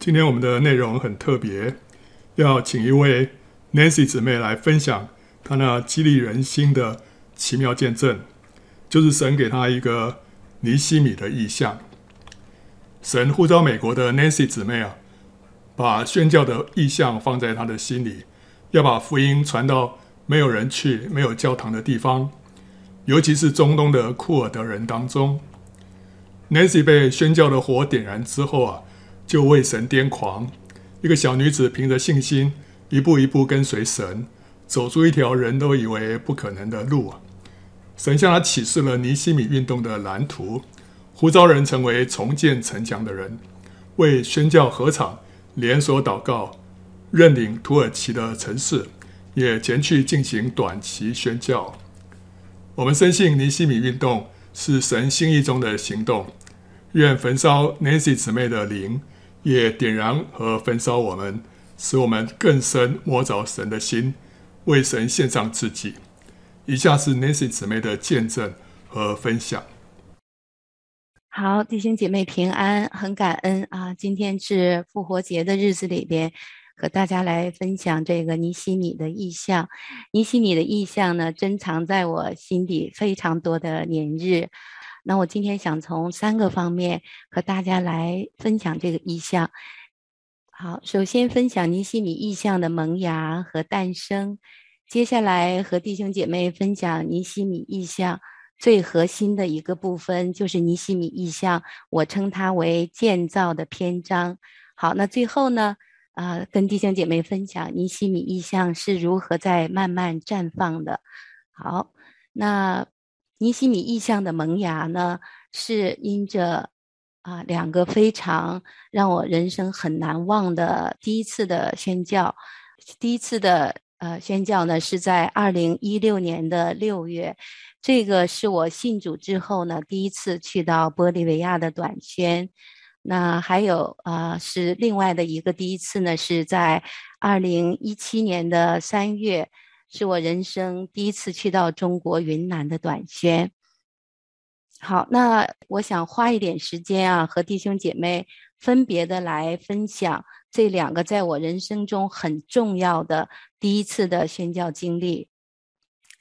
今天我们的内容很特别，要请一位 Nancy 姊妹来分享她那激励人心的奇妙见证，就是神给她一个尼西米的意象。神呼召美国的 Nancy 姊妹啊，把宣教的意象放在她的心里，要把福音传到没有人去、没有教堂的地方，尤其是中东的库尔德人当中。Nancy 被宣教的火点燃之后啊。就为神癫狂，一个小女子凭着信心，一步一步跟随神，走出一条人都以为不可能的路啊！神向她启示了尼西米运动的蓝图，呼召人成为重建城墙的人，为宣教合场连锁祷告，认领土耳其的城市，也前去进行短期宣教。我们深信尼西米运动是神心意中的行动，愿焚烧 Nancy 姊妹的灵。也点燃和焚烧我们，使我们更深摸着神的心，为神献上自己。以下是 Nancy 姊妹的见证和分享。好，弟兄姐妹平安，很感恩啊！今天是复活节的日子里边，和大家来分享这个尼西米的意象。尼西米的意象呢，珍藏在我心底非常多的年日。那我今天想从三个方面和大家来分享这个意象。好，首先分享尼西米意象的萌芽和诞生，接下来和弟兄姐妹分享尼西米意象最核心的一个部分，就是尼西米意象，我称它为建造的篇章。好，那最后呢，啊、跟弟兄姐妹分享尼西米意象是如何在慢慢绽放的。好，那。尼西米意象的萌芽呢，是因着啊两个非常让我人生很难忘的第一次的宣教。第一次的呃宣教呢，是在二零一六年的六月，这个是我信主之后呢第一次去到玻利维亚的短宣。那还有啊、是另外的一个第一次呢，是在二零一七年的三月。是我人生第一次去到中国云南的短宣。好，那我想花一点时间啊，和弟兄姐妹分别的来分享这两个在我人生中很重要的第一次的宣教经历。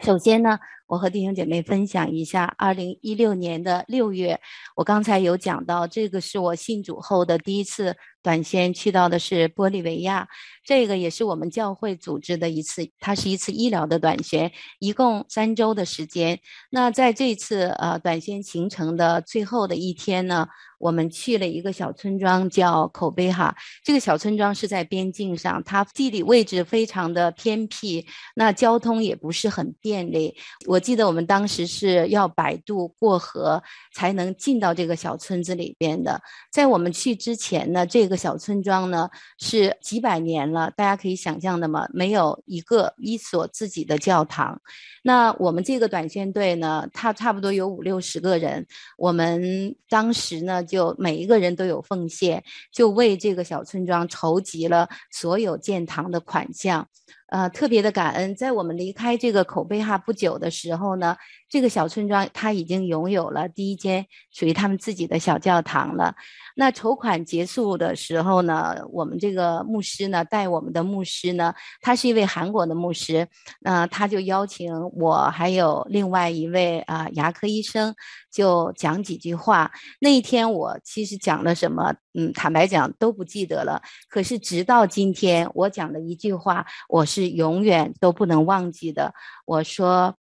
首先呢，我和弟兄姐妹分享一下，二零一六年的六月，我刚才有讲到，这个是我信主后的第一次。短宣去到的是玻利维亚，这个也是我们教会组织的一次，它是一次医疗的短宣，一共三周的时间。那在这次呃短宣行程的最后的一天呢，我们去了一个小村庄叫口碑哈，这个小村庄是在边境上，它地理位置非常的偏僻，那交通也不是很便利。我记得我们当时是要摆渡过河才能进到这个小村子里边的。在我们去之前呢，这个小村庄呢，是几百年了，大家可以想象的吗？没有一个一所自己的教堂。那我们这个短宣队呢，他差不多有五六十个人。我们当时呢，就每一个人都有奉献，就为这个小村庄筹集了所有建堂的款项。呃，特别的感恩，在我们离开这个口碑哈不久的时候呢，这个小村庄他已经拥有了第一间属于他们自己的小教堂了。那筹款结束的时候呢，我们这个牧师呢，带我们的牧师呢，他是一位韩国的牧师，那、呃、他就邀请我还有另外一位啊、呃、牙科医生，就讲几句话。那一天我其实讲了什么，嗯，坦白讲都不记得了。可是直到今天，我讲的一句话，我是是永远都不能忘记的。我说：“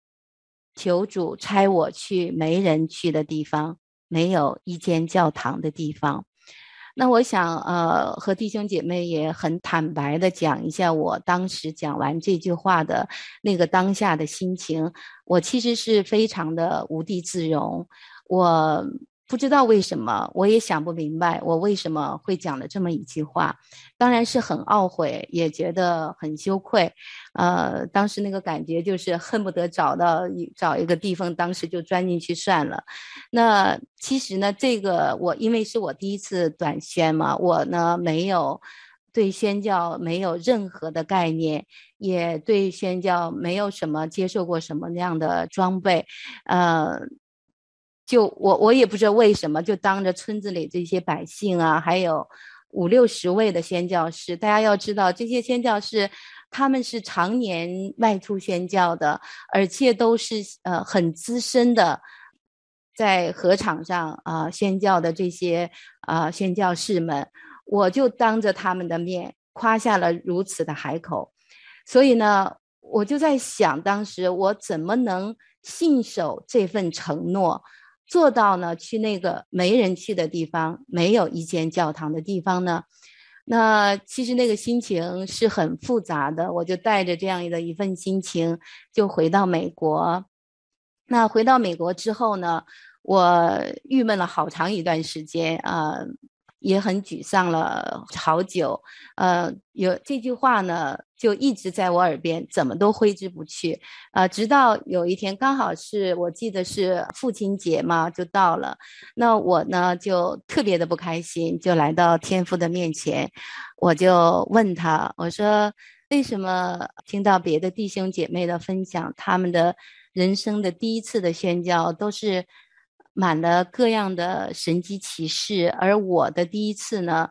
求主差我去没人去的地方，没有一间教堂的地方。”那我想，呃，和弟兄姐妹也很坦白的讲一下，我当时讲完这句话的那个当下的心情，我其实是非常的无地自容，我。不知道为什么，我也想不明白，我为什么会讲了这么一句话，当然是很懊悔，也觉得很羞愧。呃，当时那个感觉就是恨不得找到一找一个地方，当时就钻进去算了。那其实呢，这个我因为是我第一次短宣嘛，我呢没有对宣教没有任何的概念，也对宣教没有什么接受过什么样的装备，呃。就我我也不知道为什么，就当着村子里这些百姓啊，还有五六十位的宣教士。大家要知道，这些宣教士他们是常年外出宣教的，而且都是呃很资深的，在河场上啊、宣教的这些啊、宣教士们，我就当着他们的面夸下了如此的海口。所以呢，我就在想，当时我怎么能信守这份承诺？做到呢，去那个没人去的地方，没有一间教堂的地方呢？那其实那个心情是很复杂的。我就带着这样的一份心情，就回到美国。那回到美国之后呢，我郁闷了好长一段时间啊。也很沮丧了好久，呃，有这句话呢，就一直在我耳边，怎么都挥之不去，呃，直到有一天，刚好是我记得是父亲节嘛，就到了，那我呢就特别的不开心，就来到天父的面前，我就问他，我说为什么听到别的弟兄姐妹的分享，他们的人生的第一次的宣教都是。满了各样的神机奇士，而我的第一次呢，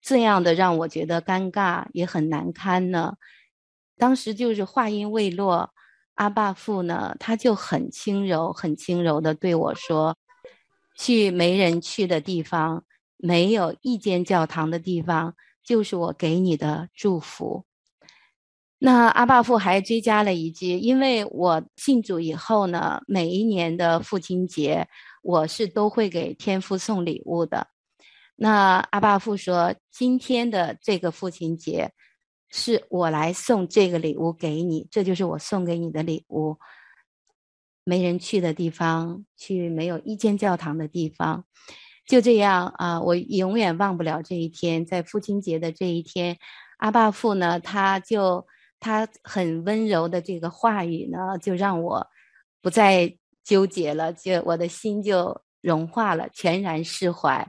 这样的让我觉得尴尬也很难堪呢。当时就是话音未落，阿爸父呢，他就很轻柔、很轻柔地对我说：“去没人去的地方，没有一间教堂的地方，就是我给你的祝福。”那阿爸父还追加了一句：“因为我信主以后呢，每一年的父亲节。”我是都会给天父送礼物的。那阿爸父说，今天的这个父亲节，是我来送这个礼物给你，这就是我送给你的礼物。没人去的地方，去没有一间教堂的地方，就这样啊，我永远忘不了这一天，在父亲节的这一天，阿爸父呢，他就他很温柔的这个话语呢，就让我不再。纠结了，就我的心就融化了，全然释怀。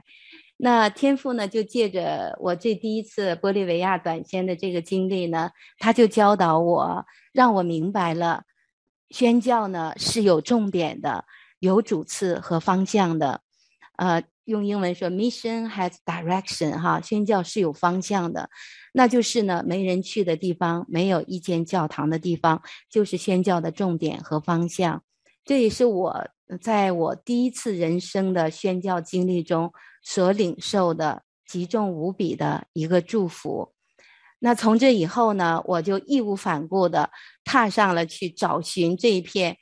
那天父呢，就借着我这第一次玻利维亚短宣的这个经历呢，他就教导我，让我明白了，宣教呢是有重点的，有主次和方向的。呃，用英文说，mission has direction，哈，宣教是有方向的，那就是呢，没人去的地方，没有一间教堂的地方，就是宣教的重点和方向。这也是我在我第一次人生的宣教经历中所领受的极重无比的一个祝福。那从这以后呢，我就义无反顾地踏上了去找寻这一片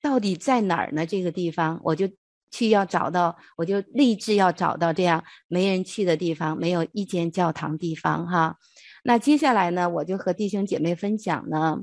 到底在哪儿呢？这个地方，我就去要找到，我就立志要找到这样没人去的地方，没有一间教堂地方哈。那接下来呢，我就和弟兄姐妹分享呢。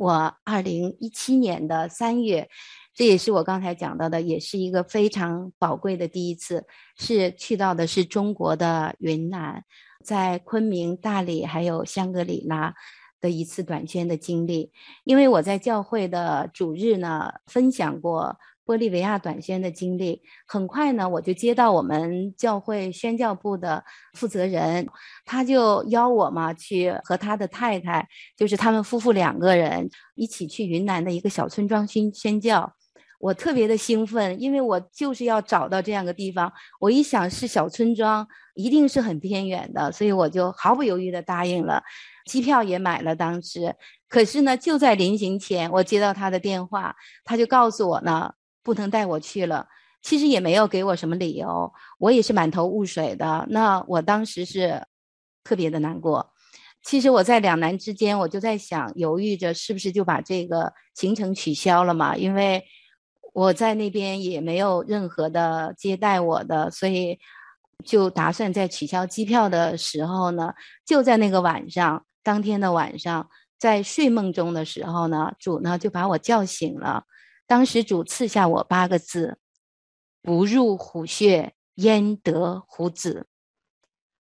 我二零一七年的三月，这也是我刚才讲到的，也是一个非常宝贵的第一次，是去到的是中国的云南，在昆明、大理还有香格里拉的一次短宣的经历。因为我在教会的主日呢，分享过。玻利维亚短宣的经历，很快呢，我就接到我们教会宣教部的负责人，他就邀我嘛去和他的太太，就是他们夫妇两个人一起去云南的一个小村庄宣宣教。我特别的兴奋，因为我就是要找到这样的地方。我一想是小村庄，一定是很偏远的，所以我就毫不犹豫的答应了，机票也买了。当时，可是呢，就在临行前，我接到他的电话，他就告诉我呢。不能带我去了，其实也没有给我什么理由，我也是满头雾水的。那我当时是特别的难过。其实我在两难之间，我就在想，犹豫着是不是就把这个行程取消了嘛？因为我在那边也没有任何的接待我的，所以就打算在取消机票的时候呢，就在那个晚上，当天的晚上，在睡梦中的时候呢，主呢就把我叫醒了。当时主赐下我八个字：“不入虎穴，焉得虎子。”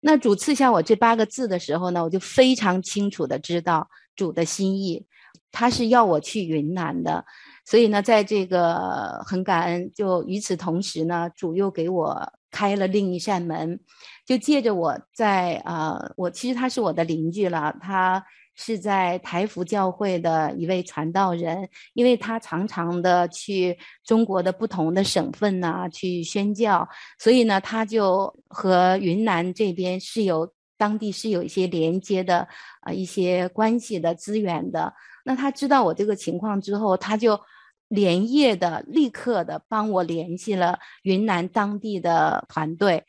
那主赐下我这八个字的时候呢，我就非常清楚的知道主的心意，他是要我去云南的。所以呢，在这个很感恩，就与此同时呢，主又给我开了另一扇门，就借着我在啊、呃，我其实他是我的邻居了，他。是在台福教会的一位传道人，因为他常常的去中国的不同的省份呢、去宣教，所以呢，他就和云南这边是有当地是有一些连接的啊、呃、一些关系的资源的。那他知道我这个情况之后，他就。连夜的，立刻的帮我联系了云南当地的团队，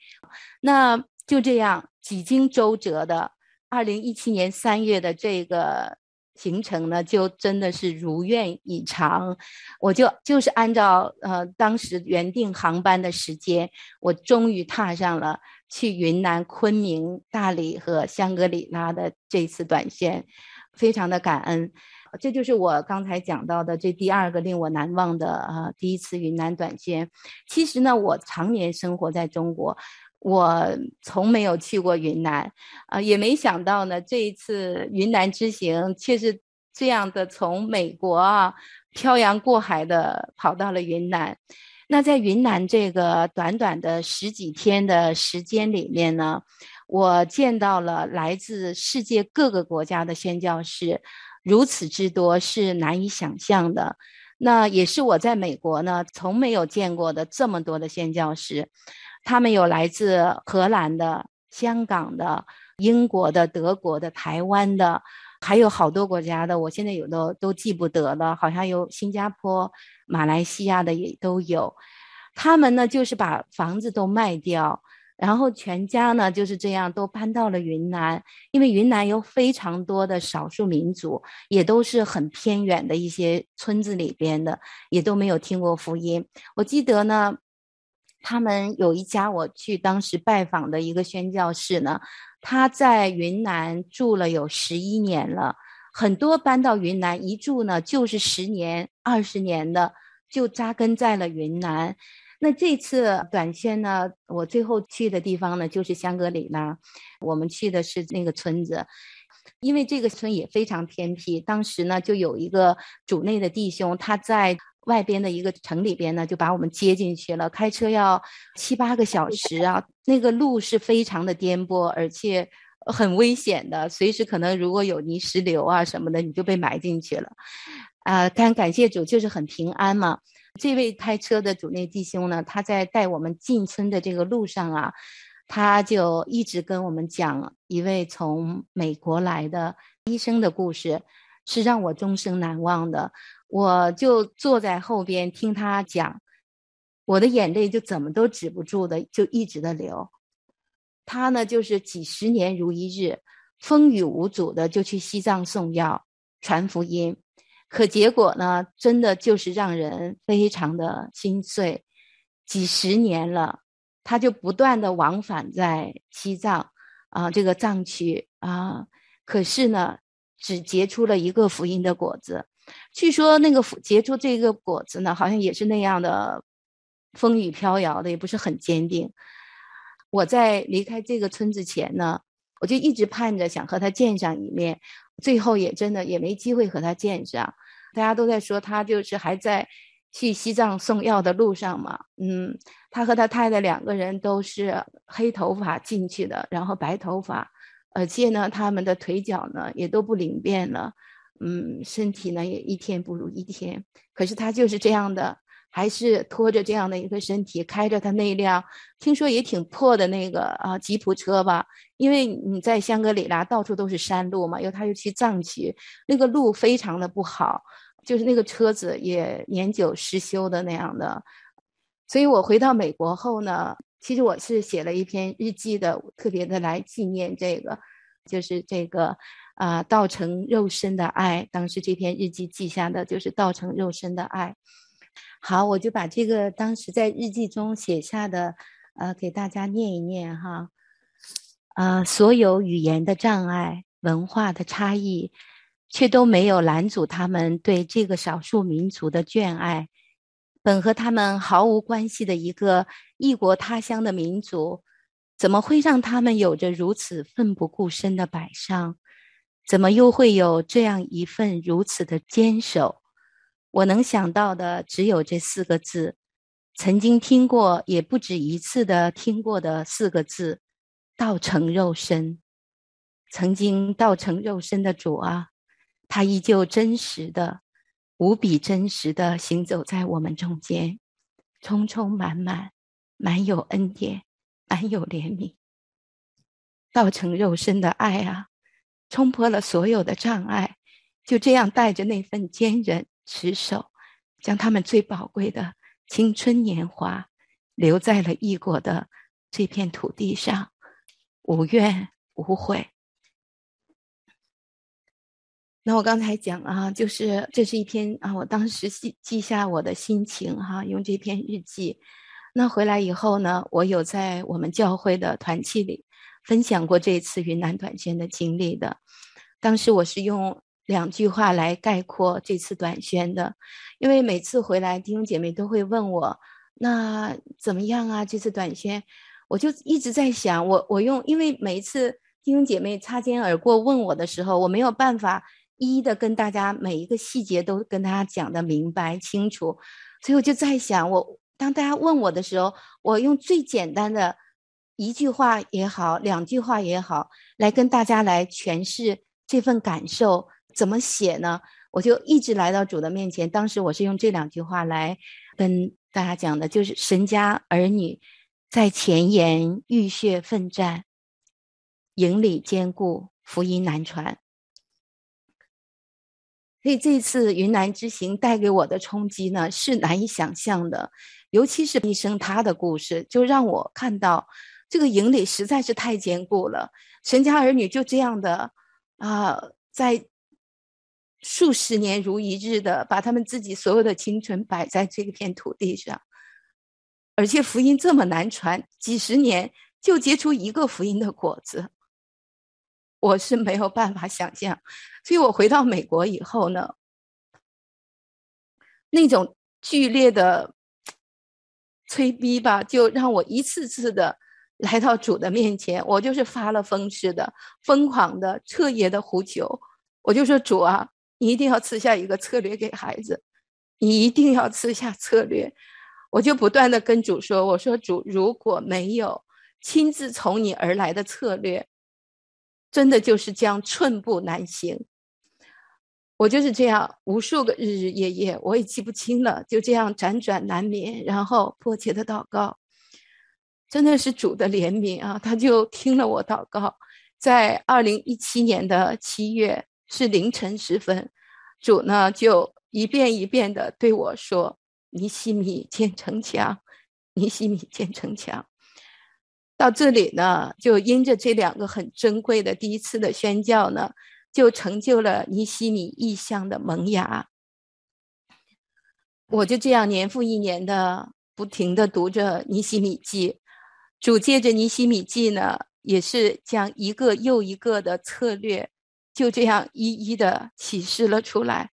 那就这样几经周折的，二零一七年三月的这个行程呢，就真的是如愿以偿。我就就是按照呃当时原定航班的时间，我终于踏上了去云南昆明、大理和香格里拉的这次短线，非常的感恩。这就是我刚才讲到的这第二个令我难忘的啊第一次云南短线。其实呢，我常年生活在中国，我从没有去过云南，啊，也没想到呢，这一次云南之行却是这样的从美国啊漂洋过海的跑到了云南。那在云南这个短短的十几天的时间里面呢，我见到了来自世界各个国家的宣教士。如此之多是难以想象的，那也是我在美国呢从没有见过的这么多的宣教士，他们有来自荷兰的、香港的、英国的、德国的、台湾的，还有好多国家的，我现在有的都记不得了，好像有新加坡、马来西亚的也都有，他们呢就是把房子都卖掉。然后全家呢就是这样都搬到了云南，因为云南有非常多的少数民族，也都是很偏远的一些村子里边的，也都没有听过福音。我记得呢，他们有一家我去当时拜访的一个宣教士呢，他在云南住了有十一年了，很多搬到云南一住呢就是十年、二十年的，就扎根在了云南。那这次短线呢，我最后去的地方呢，就是香格里拉。我们去的是那个村子，因为这个村也非常偏僻。当时呢，就有一个主内的弟兄，他在外边的一个城里边呢，就把我们接进去了。开车要七八个小时啊，那个路是非常的颠簸，而且很危险的，随时可能如果有泥石流啊什么的，你就被埋进去了。啊、呃，但感谢主，就是很平安嘛。这位开车的主内弟兄呢，他在带我们进村的这个路上啊，他就一直跟我们讲一位从美国来的医生的故事，是让我终生难忘的。我就坐在后边听他讲，我的眼泪就怎么都止不住的，就一直的流。他呢，就是几十年如一日，风雨无阻的就去西藏送药、传福音。可结果呢，真的就是让人非常的心碎。几十年了，他就不断的往返在西藏啊，这个藏区啊，可是呢，只结出了一个福音的果子。据说那个结出这个果子呢，好像也是那样的风雨飘摇的，也不是很坚定。我在离开这个村子前呢，我就一直盼着想和他见上一面。最后也真的也没机会和他见上，大家都在说他就是还在去西藏送药的路上嘛。嗯，他和他太太两个人都是黑头发进去的，然后白头发，而且呢，他们的腿脚呢也都不灵便了，嗯，身体呢也一天不如一天。可是他就是这样的。还是拖着这样的一个身体，开着他那辆听说也挺破的那个啊吉普车吧，因为你在香格里拉到处都是山路嘛，又他又去藏区，那个路非常的不好，就是那个车子也年久失修的那样的。所以我回到美国后呢，其实我是写了一篇日记的，特别的来纪念这个，就是这个啊道成肉身的爱。当时这篇日记记下的就是道成肉身的爱。好，我就把这个当时在日记中写下的，呃，给大家念一念哈。呃，所有语言的障碍、文化的差异，却都没有拦阻他们对这个少数民族的眷爱。本和他们毫无关系的一个异国他乡的民族，怎么会让他们有着如此奋不顾身的摆上？怎么又会有这样一份如此的坚守？我能想到的只有这四个字，曾经听过也不止一次的听过的四个字：道成肉身。曾经道成肉身的主啊，他依旧真实的、无比真实的行走在我们中间，充充满满，满有恩典，满有怜悯。道成肉身的爱啊，冲破了所有的障碍，就这样带着那份坚韧持守，将他们最宝贵的青春年华留在了异国的这片土地上，无怨无悔。那我刚才讲啊，就是这是一篇啊，我当时记记下我的心情哈、用这篇日记。那回来以后呢，我有在我们教会的团契里分享过这一次云南短宣的经历的。当时我是用两句话来概括这次短宣的，因为每次回来弟兄姐妹都会问我，那怎么样啊？这次短宣，我就一直在想，我我用，因为每一次弟兄姐妹擦肩而过问我的时候，我没有办法。一一的跟大家每一个细节都跟大家讲得明白清楚，所以我就在想，我当大家问我的时候，我用最简单的一句话也好，两句话也好，来跟大家来诠释这份感受，怎么写呢？我就一直来到主的面前。当时我是用这两句话来跟大家讲的，就是神家儿女在前沿浴血奋战，营里坚固，福音难传。所以这次云南之行带给我的冲击呢，是难以想象的，尤其是医生他的故事，就让我看到这个营垒实在是太坚固了。神家儿女就这样的啊、在数十年如一日的把他们自己所有的青春摆在这片土地上，而且福音这么难传，几十年就结出一个福音的果子。我是没有办法想象，所以我回到美国以后呢，那种剧烈的催逼吧，就让我一次次的来到主的面前，我就是发了疯似的、疯狂的、彻夜的呼求。我就说：“主啊，你一定要赐下一个策略给孩子，你一定要赐下策略。”我就不断的跟主说：“我说主，如果没有亲自从你而来的策略。”真的就是将寸步难行，我就是这样无数个日日夜夜，我也记不清了，就这样辗转难眠，然后迫切的祷告，真的是主的怜悯啊，他就听了我祷告，在二零一七年的七月是凌晨时分，主呢就一遍一遍的对我说：“尼西米建城墙，尼西米建城墙。”到这里呢，就因着这两个很珍贵的第一次的宣教呢，就成就了尼西米异象的萌芽。我就这样年复一年的不停的读着尼西米记，主借着尼西米记呢，也是将一个又一个的策略，就这样一一的启示了出来。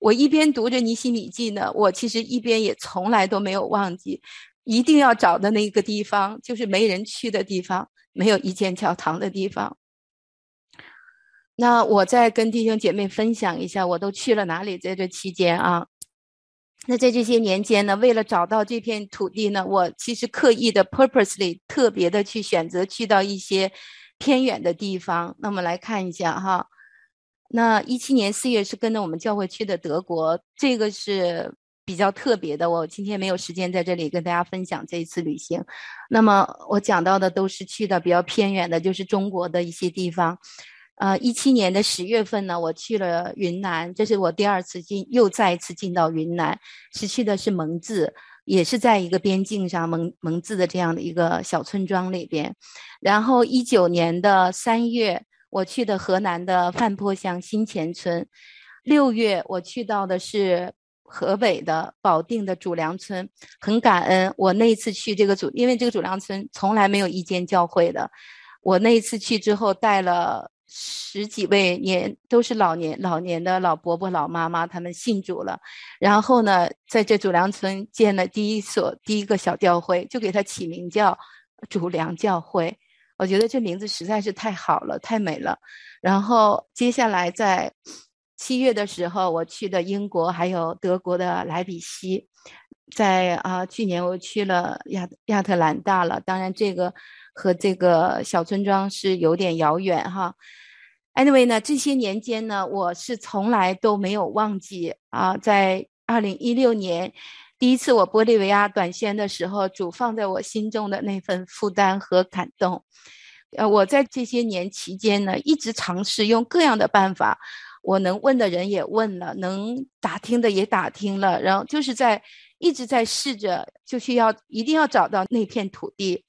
我一边读着尼西米记呢，我其实一边也从来都没有忘记。一定要找的那个地方，就是没人去的地方，没有一间教堂的地方。那我再跟弟兄姐妹分享一下，我都去了哪里？在这期间啊，那在这些年间呢，为了找到这片土地呢，我其实刻意的 purposely 特别的去选择去到一些偏远的地方。那么来看一下哈，那一七年四月是跟着我们教会去的德国，这个是。比较特别的，我今天没有时间在这里跟大家分享这一次旅行。那么我讲到的都是去的比较偏远的，就是中国的一些地方。呃，一七年的十月份呢，我去了云南，这是我第二次进，又再一次进到云南，是去的是蒙自，也是在一个边境上蒙蒙自的这样的一个小村庄里边。然后一九年的三月，我去的河南的范坡乡新前村。六月我去到的是。河北的保定的主梁村，很感恩。我那一次去这个主，因为这个主梁村从来没有一间教会的。我那一次去之后，带了十几位年都是老年老年的老伯伯老妈妈，他们信主了。然后呢，在这主粮村建了第一所第一个小教会，就给它起名叫主粮教会。我觉得这名字实在是太好了，太美了。然后接下来在。七月的时候，我去的英国还有德国的莱比锡，在啊、去年我去了亚亚特兰大了。当然，这个和这个小村庄是有点遥远哈。Anyway 呢，这些年间呢，我是从来都没有忘记啊，在二零一六年第一次我玻利维亚短宣的时候，主放在我心中的那份负担和感动。呃，我在这些年期间呢，一直尝试用各样的办法，我能问的人也问了，能打听的也打听了，然后就是在一直在试着，就是要一定要找到那片土地，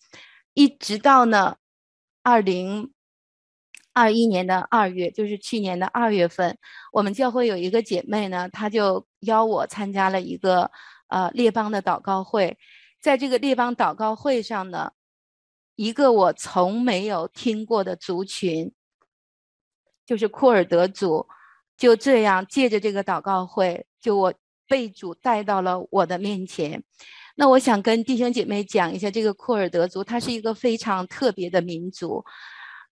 一直到呢，二零二一年的二月，就是去年的二月份，我们教会有一个姐妹呢，她就邀我参加了一个呃列邦的祷告会，在这个列邦祷告会上呢。一个我从没有听过的族群，就是库尔德族，就这样借着这个祷告会，就我被主带到了我的面前。那我想跟弟兄姐妹讲一下，这个库尔德族，它是一个非常特别的民族。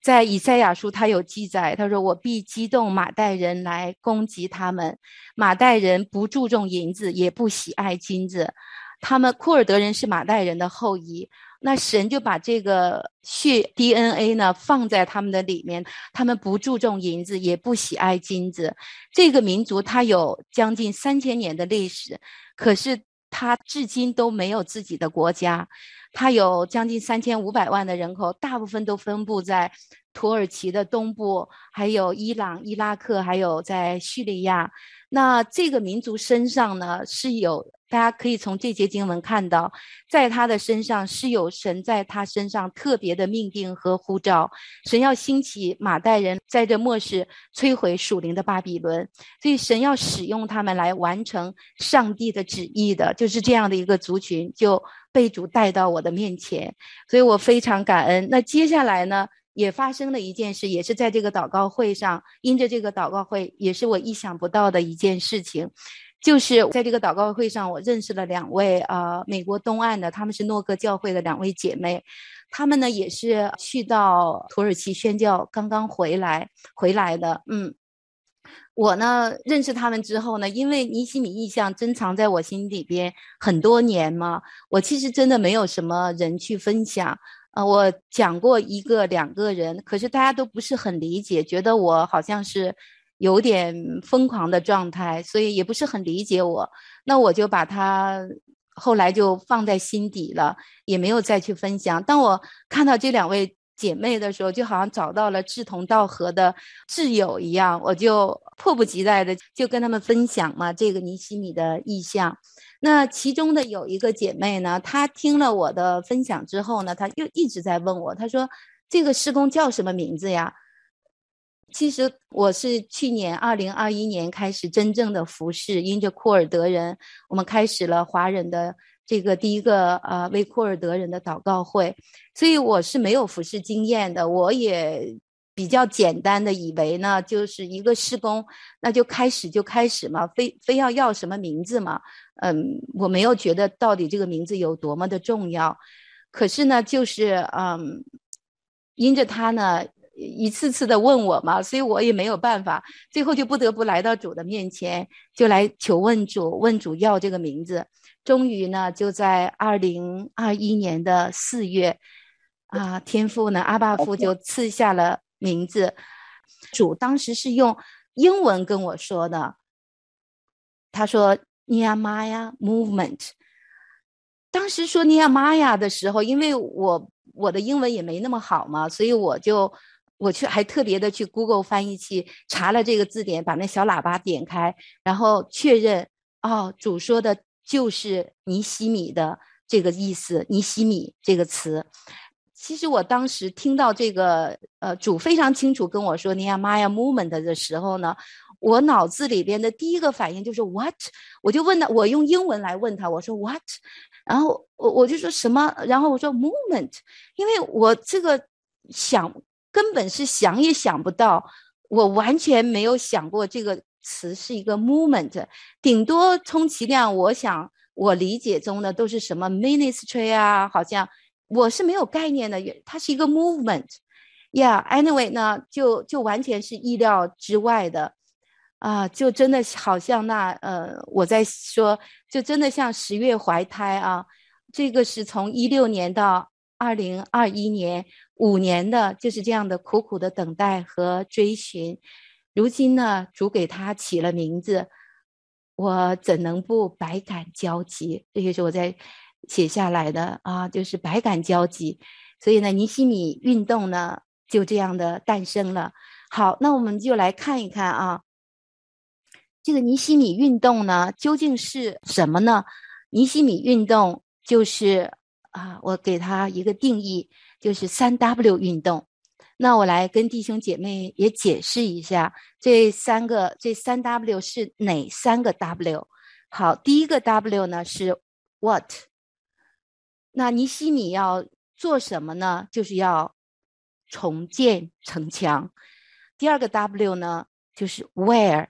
在以赛亚书，他有记载，他说：“我必激动马代人来攻击他们。马代人不注重银子，也不喜爱金子。他们库尔德人是马代人的后裔。”那神就把这个血 DNA 呢放在他们的里面，他们不注重银子，也不喜爱金子。这个民族它有将近三千年的历史，可是他至今都没有自己的国家。他有将近三千五百万的人口，大部分都分布在土耳其的东部，还有伊朗、伊拉克，还有在叙利亚。那这个民族身上呢，是有大家可以从这节经文看到，在他的身上是有神在他身上特别的命定和呼召，神要兴起马代人，在这末世摧毁属灵的巴比伦，所以神要使用他们来完成上帝的旨意的，就是这样的一个族群就被主带到我的面前，所以我非常感恩。那接下来呢？也发生了一件事，也是在这个祷告会上，因着这个祷告会，也是我意想不到的一件事情，就是在这个祷告会上，我认识了两位呃美国东岸的，他们是诺哥教会的两位姐妹，她们呢也是去到土耳其宣教，刚刚回来回来的，嗯，我呢认识他们之后呢，因为尼西米意象珍藏在我心里边很多年嘛，我其实真的没有什么人去分享。呃，我讲过一个两个人，可是大家都不是很理解，觉得我好像是有点疯狂的状态，所以也不是很理解我。那我就把它后来就放在心底了，也没有再去分享。当我看到这两位姐妹的时候，就好像找到了志同道合的挚友一样，我就迫不及待的就跟他们分享嘛，这个尼西米的意象。那其中的有一个姐妹呢，她听了我的分享之后呢，她又一直在问我，她说：“这个施工叫什么名字呀？”其实我是去年二零二一年开始真正的服侍，因着库尔德人，我们开始了华人的这个第一个呃为库尔德人的祷告会，所以我是没有服侍经验的，我也。比较简单的以为呢，就是一个施工，那就开始就开始嘛，非非要要什么名字嘛？嗯，我没有觉得到底这个名字有多么的重要，可是呢，就是嗯，因着他呢一次次的问我嘛，所以我也没有办法，最后就不得不来到主的面前，就来求问主，问主要这个名字。终于呢，就在二零二一年的四月，啊，天父呢，阿爸父就赐下了。名字，主当时是用英文跟我说的。他说 Nehemiah Movement。当时说 Nehemiah 的时候，因为我我的英文也没那么好嘛，所以我就我去还特别的去 Google 翻译器查了这个字典，把那小喇叭点开，然后确认哦，主说的就是尼西米的这个意思，尼西米这个词。其实我当时听到这个，呃，主非常清楚跟我说 Nehemiah Movement 的时候呢，我脑子里边的第一个反应就是 What？我就问他，我用英文来问他，我说 What？然后我我就说什么？然后我说 moment，因为我这个想根本是想也想不到，我完全没有想过这个词是一个 Movement，顶多充其量我想我理解中的都是什么 Ministry 啊，好像。我是没有概念的，它是一个 movement，yeah，anyway 呢，就就完全是意料之外的。啊，就真的好像那呃，我在说，就真的像十月怀胎啊。这个是从一六年到二零二一年五年的，就是这样的苦苦的等待和追寻。如今呢，主给他起了名字，我怎能不百感交集？这也是我在写下来的啊，就是百感交集。所以呢，尼西米运动呢就这样的诞生了。好，那我们就来看一看啊，这个尼西米运动呢究竟是什么呢？尼西米运动。就是啊，我给他一个定义，就是三 W 运动。那我来跟弟兄姐妹也解释一下，这三个这三 W 是哪三个 W？好，第一个 W 呢是 What？那尼西米要做什么呢？就是要重建城墙。第二个 W 呢就是 Where？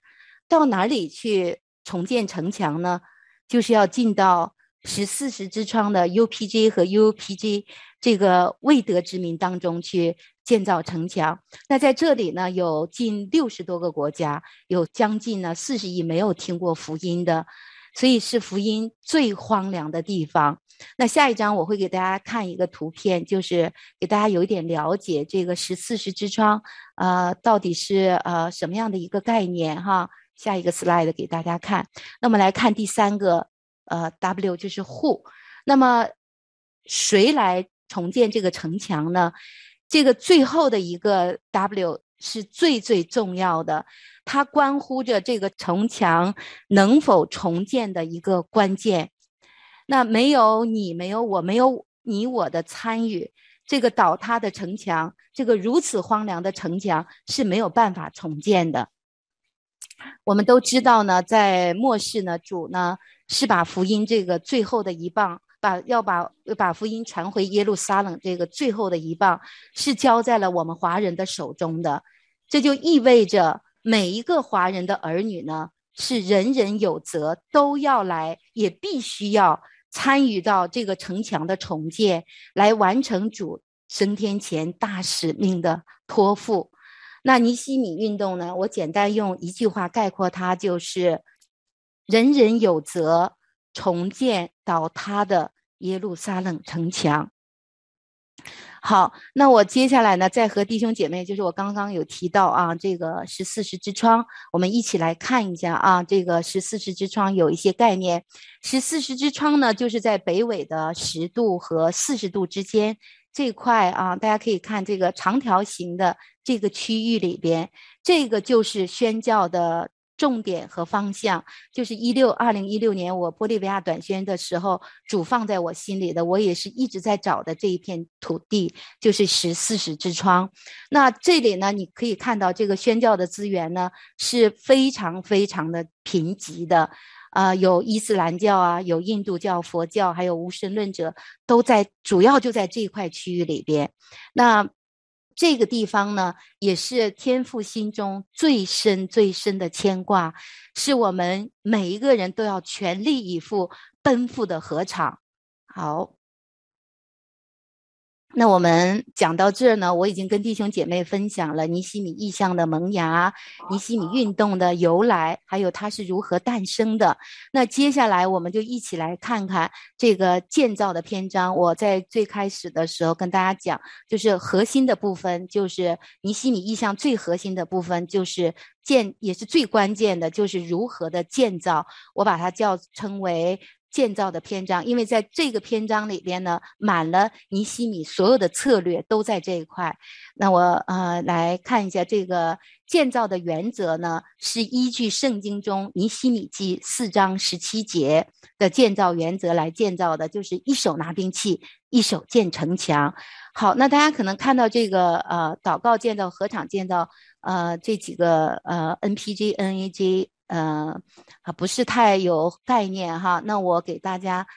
到哪里去重建城墙呢？就是要进到。十四时之窗的 UPJ 和 UPG 这个未得之民当中去建造城墙。那在这里呢，有近六十多个国家，有将近呢四十亿没有听过福音的，所以是福音最荒凉的地方。那下一章我会给大家看一个图片，就是给大家有一点了解这个十四时之窗，呃，到底是呃什么样的一个概念哈。下一个 slide 给大家看。那么来看第三个。呃，W 就是 Who，那么谁来重建这个城墙呢？这个最后的一个 W 是最最重要的，它关乎着这个城墙能否重建的一个关键。那没有你，没有我，没有你我的参与，这个倒塌的城墙，这个如此荒凉的城墙是没有办法重建的。我们都知道呢，在末世呢，主呢。是把福音这个最后的一棒，把要把把福音传回耶路撒冷这个最后的一棒，是交在了我们华人的手中的。这就意味着每一个华人的儿女呢，是人人有责，都要来，也必须要参与到这个城墙的重建，来完成主升天前大使命的托付。那尼西米运动呢，我简单用一句话概括它，就是。人人有责重建倒塌的耶路撒冷城墙。好，那我接下来呢，再和弟兄姐妹，就是我刚刚有提到啊，这个十四时之窗，我们一起来看一下啊，这个十四时之窗有一些概念。十四时之窗呢，就是在北纬的十度和四十度之间这块啊，大家可以看这个长条形的这个区域里边，这个就是宣教的。重点和方向就是一六二零一六年我玻利维亚短宣的时候，主放在我心里的，我也是一直在找的这一片土地，就是十四时之窗。那这里呢，你可以看到这个宣教的资源呢是非常非常的贫瘠的，啊、有伊斯兰教啊，有印度教、佛教，还有无神论者，都在主要就在这一块区域里边。那这个地方呢，也是天父心中最深最深的牵挂，是我们每一个人都要全力以赴奔赴的河场。好。那我们讲到这儿呢，我已经跟弟兄姐妹分享了尼西米意象的萌芽，尼西米运动的由来，还有它是如何诞生的。那接下来我们就一起来看看这个建造的篇章。我在最开始的时候跟大家讲，就是核心的部分，就是尼西米意象最核心的部分，就是建，也是最关键的，就是如何的建造。我把它叫称为。建造的篇章，因为在这个篇章里边呢，满了尼西米所有的策略都在这一块。那我呃来看一下这个建造的原则呢，是依据圣经中尼西米记四章十七节的建造原则来建造的，就是一手拿兵器，一手建城墙。好，那大家可能看到这个呃祷告建造、禾场建造呃这几个呃 NPG、NAG。呃，啊，不是太有概念哈。那我给大家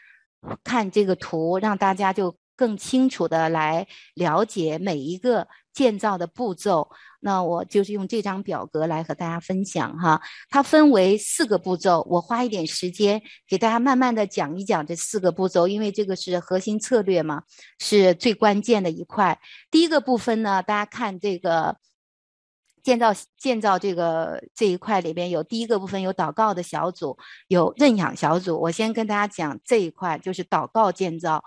看这个图，让大家就更清楚的来了解每一个建造的步骤。那我就是用这张表格来和大家分享哈。它分为四个步骤，我花一点时间给大家慢慢的讲一讲这四个步骤，因为这个是核心策略嘛，是最关键的一块。第一个部分呢，大家看这个。建造建造这个这一块里边有第一个部分有祷告的小组，有认养小组。我先跟大家讲这一块，就是祷告建造。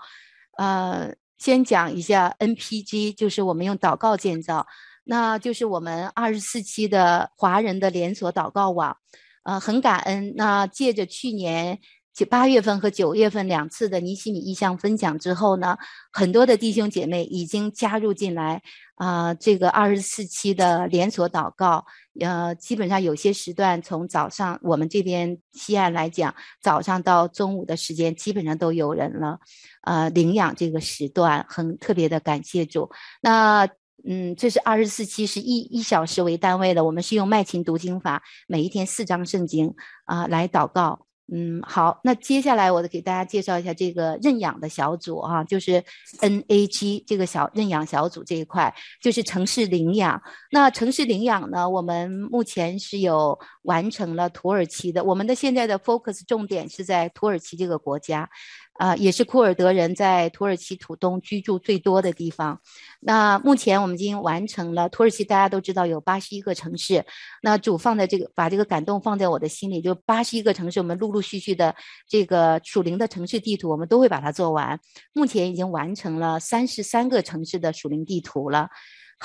呃，先讲一下 NPG，就是我们用祷告建造，那就是我们二十四期的华人的连锁祷告网。呃，很感恩。那借着去年。八月份和九月份两次的尼西米意象分享之后呢，很多的弟兄姐妹已经加入进来啊、这个二十四期的连锁祷告，呃，基本上有些时段从早上我们这边西岸来讲，早上到中午的时间基本上都有人了，呃，领养这个时段很特别的感谢主。那嗯，这是二十四期是一一小时为单位的，我们是用麦琴读经法，每一天四章圣经啊、来祷告。嗯，好，那接下来我给大家介绍一下这个认养的小组啊，就是 NAG 这个小认养小组这一块，就是城市领养。那城市领养呢，我们目前是有完成了土耳其的，我们的现在的 focus 重点是在土耳其这个国家。啊、也是库尔德人在土耳其土东居住最多的地方。那目前我们已经完成了土耳其，大家都知道有八十一个城市。那主放在这个，把这个感动放在我的心里，就八十一个城市，我们陆陆续续的这个属灵的城市地图，我们都会把它做完。目前已经完成了三十三个城市的属灵地图了。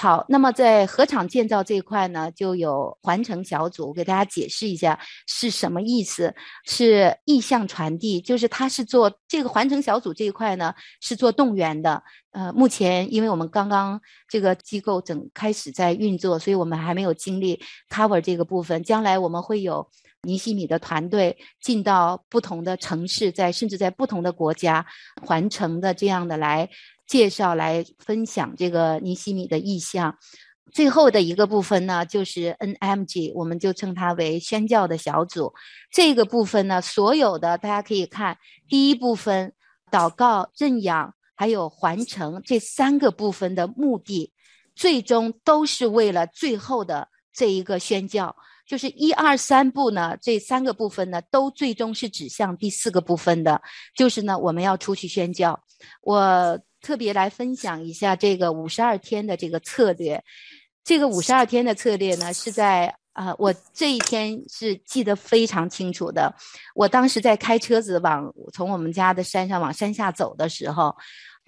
好，那么在河场建造这一块呢，就有环城小组，给大家解释一下是什么意思。是意向传递，就是他是做这个环城小组这一块呢，是做动员的。呃，目前因为我们刚刚这个机构整开始在运作，所以我们还没有精力 cover 这个部分。将来我们会有尼西米的团队进到不同的城市，在甚至在不同的国家环城的这样的来。介绍来分享这个尼西米的意象，最后的一个部分呢，就是 NMG，我们就称它为宣教的小组。这个部分呢，所有的大家可以看，第一部分祷告、认养还有环城这三个部分的目的，最终都是为了最后的这一个宣教。就是一二三部呢，这三个部分呢，都最终是指向第四个部分的，就是呢，我们要出去宣教。我。特别来分享一下这个五十二天的这个策略。这个五十二天的策略呢，是在啊、呃，我这一天是记得非常清楚的。我当时在开车子往从我们家的山上往山下走的时候，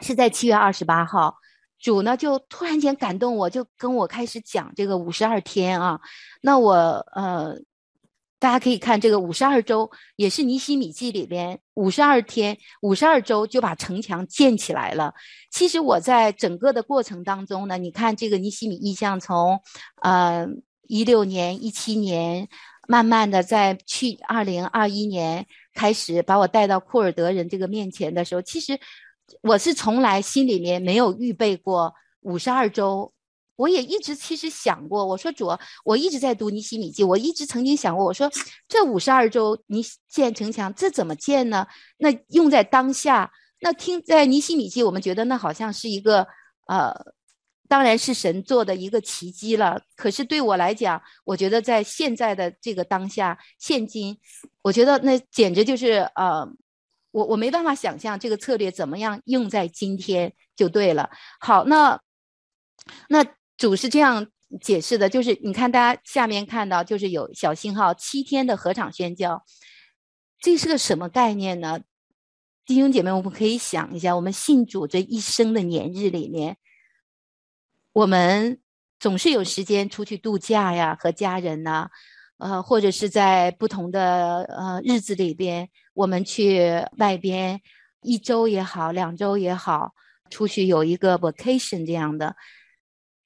是在七月二十八号，主呢就突然间感动我，就跟我开始讲这个五十二天啊。那我呃。大家可以看这个五十二周，也是尼希米记里边五十二天、五十二周就把城墙建起来了。其实我在整个的过程当中呢，你看这个尼希米意象从，呃一六年、一七年，慢慢的在去二零二一年开始把我带到库尔德人这个面前的时候，其实我是从来心里面没有预备过五十二周。我也一直其实想过，我说主，我一直在读尼希米记，我一直曾经想过，我说这五十二周你建城墙，这怎么建呢？那用在当下，那听在尼希米记，我们觉得那好像是一个呃，当然是神做的一个奇迹了。可是对我来讲，我觉得在现在的这个当下，现今，我觉得那简直就是呃，我我没办法想象这个策略怎么样用在今天就对了。好，那那。主是这样解释的，就是你看，大家下面看到就是有小信号七天的合场宣教，这是个什么概念呢？弟兄姐妹，我们可以想一下，我们信主这一生的年日里面，我们总是有时间出去度假呀，和家人呐，呃，或者是在不同的呃日子里边，我们去外边一周也好，两周也好，出去有一个 vacation 这样的。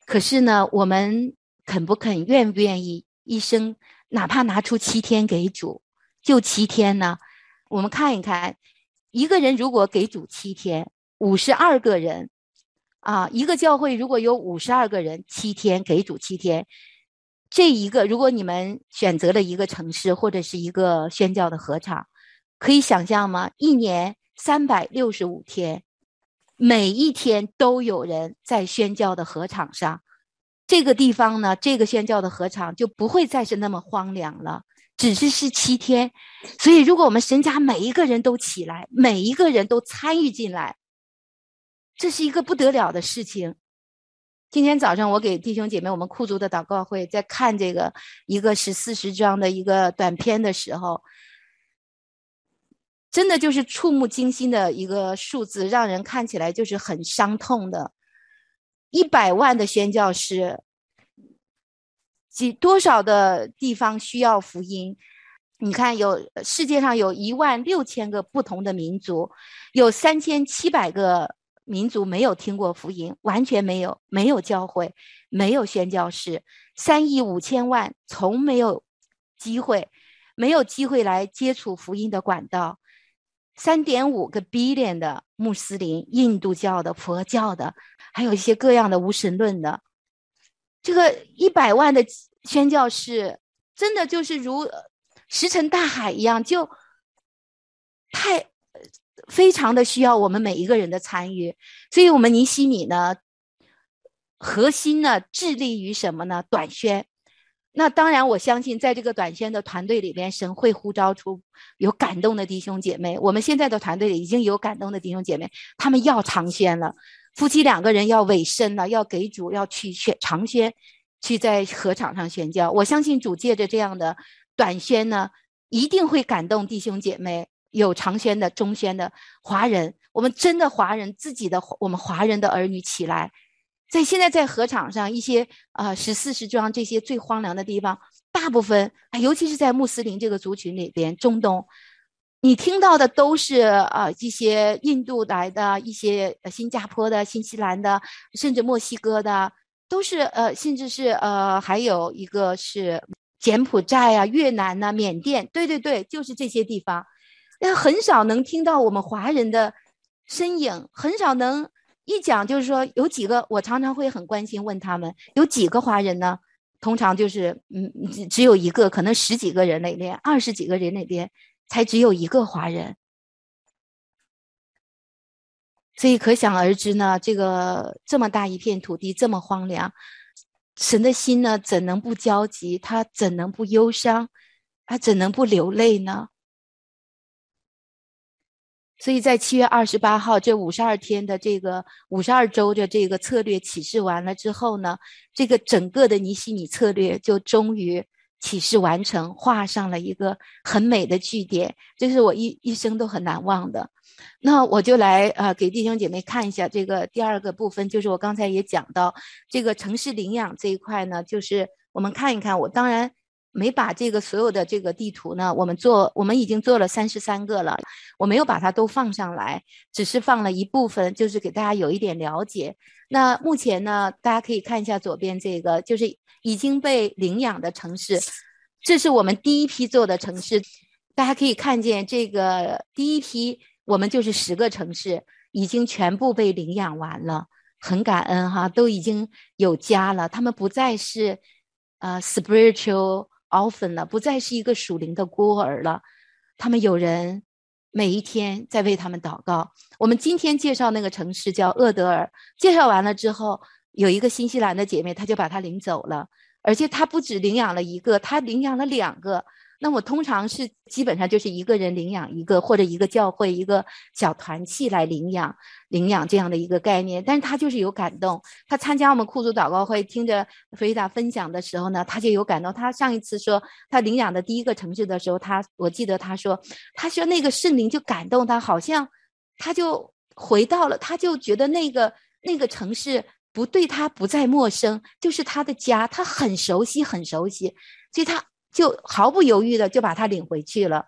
可是呢，我们肯不肯、愿不愿意，一生哪怕拿出七天给主，就七天呢？我们看一看，一个人如果给主七天，五十二个人，啊，一个教会如果有五十二个人，七天给主七天，这一个如果你们选择了一个城市或者是一个宣教的合场，可以想象吗？一年三百六十五天。每一天都有人在宣教的禾场上，这个地方呢，这个宣教的禾场就不会再是那么荒凉了。只是是七天，所以如果我们神家每一个人都起来，每一个人都参与进来，这是一个不得了的事情。今天早上我给弟兄姐妹，我们库族的祷告会在看这个一个十四时装的一个短片的时候，真的就是触目惊心的一个数字，让人看起来就是很伤痛的。一百万的宣教士，几多少的地方需要福音？你看，有世界上有一万六千个不同的民族，有三千七百个民族没有听过福音，完全没有，没有教会，没有宣教士，三亿五千万从没有机会，没有机会来接触福音的管道，三点五个 billion 的穆斯林、印度教的、佛教的，还有一些各样的无神论的，这个一百万的宣教士，真的就是如。石沉大海一样，就太非常的需要我们每一个人的参与。所以，我们尼西米呢，核心呢，致力于什么呢？短宣。那当然，我相信在这个短宣的团队里边，神会呼召出有感动的弟兄姐妹。我们现在的团队里已经有感动的弟兄姐妹，他们要长宣了，夫妻两个人要委身了，要给主要去宣长宣，去在合场上宣教。我相信主借着这样的。短宣呢，一定会感动弟兄姐妹，有长宣的、中宣的华人，我们真的华人自己的我们华人的儿女起来，在现在在河场上一些啊十四时装这些最荒凉的地方，大部分，尤其是在穆斯林这个族群里边，中东，你听到的都是啊一些印度来的、一些新加坡的、新西兰的，甚至墨西哥的，都是呃，甚至是呃，还有一个是。柬埔寨啊，越南呐、缅甸，对对对，就是这些地方，那很少能听到我们华人的身影，很少能一讲就是说有几个，我常常会很关心问他们有几个华人呢？通常就是嗯，只只有一个，可能十几个人那边，二十几个人那边才只有一个华人，所以可想而知呢，这个这么大一片土地这么荒凉。神的心呢，怎能不焦急？他怎能不忧伤？他怎能不流泪呢？所以在七月二十八号这五十二天的这个五十二周的这个策略启示完了之后呢，这个整个的尼西米策略就终于启示完成，画上了一个很美的句点，这是我一一生都很难忘的。那我就来呃给弟兄姐妹看一下这个第二个部分，就是我刚才也讲到这个城市领养这一块呢，就是我们看一看。我当然没把这个所有的这个地图呢，我们做我们已经做了三十三个了，我没有把它都放上来，只是放了一部分，就是给大家有一点了解。那目前呢，大家可以看一下左边这个，就是已经被领养的城市，这是我们第一批做的城市，大家可以看见这个第一批。我们就是十个城市已经全部被领养完了，很感恩哈，都已经有家了。他们不再是呃 spiritual often 了，不再是一个属灵的孤儿了。他们有人每一天在为他们祷告。我们今天介绍那个城市叫厄德尔，介绍完了之后，有一个新西兰的姐妹，她就把她领走了，而且她不止领养了一个，她领养了两个。那我通常是基本上就是一个人领养一个，或者一个教会一个小团契来领养领养这样的一个概念。但是他就是有感动，他参加我们库族祷告会，听着弗里达分享的时候呢，他就有感动。他上一次说他领养的第一个城市的时候，他我记得他说，他说那个圣灵就感动他，好像他就回到了，他就觉得那个那个城市不对他不再陌生，就是他的家，他很熟悉很熟悉，所以他。就毫不犹豫的就把他领回去了，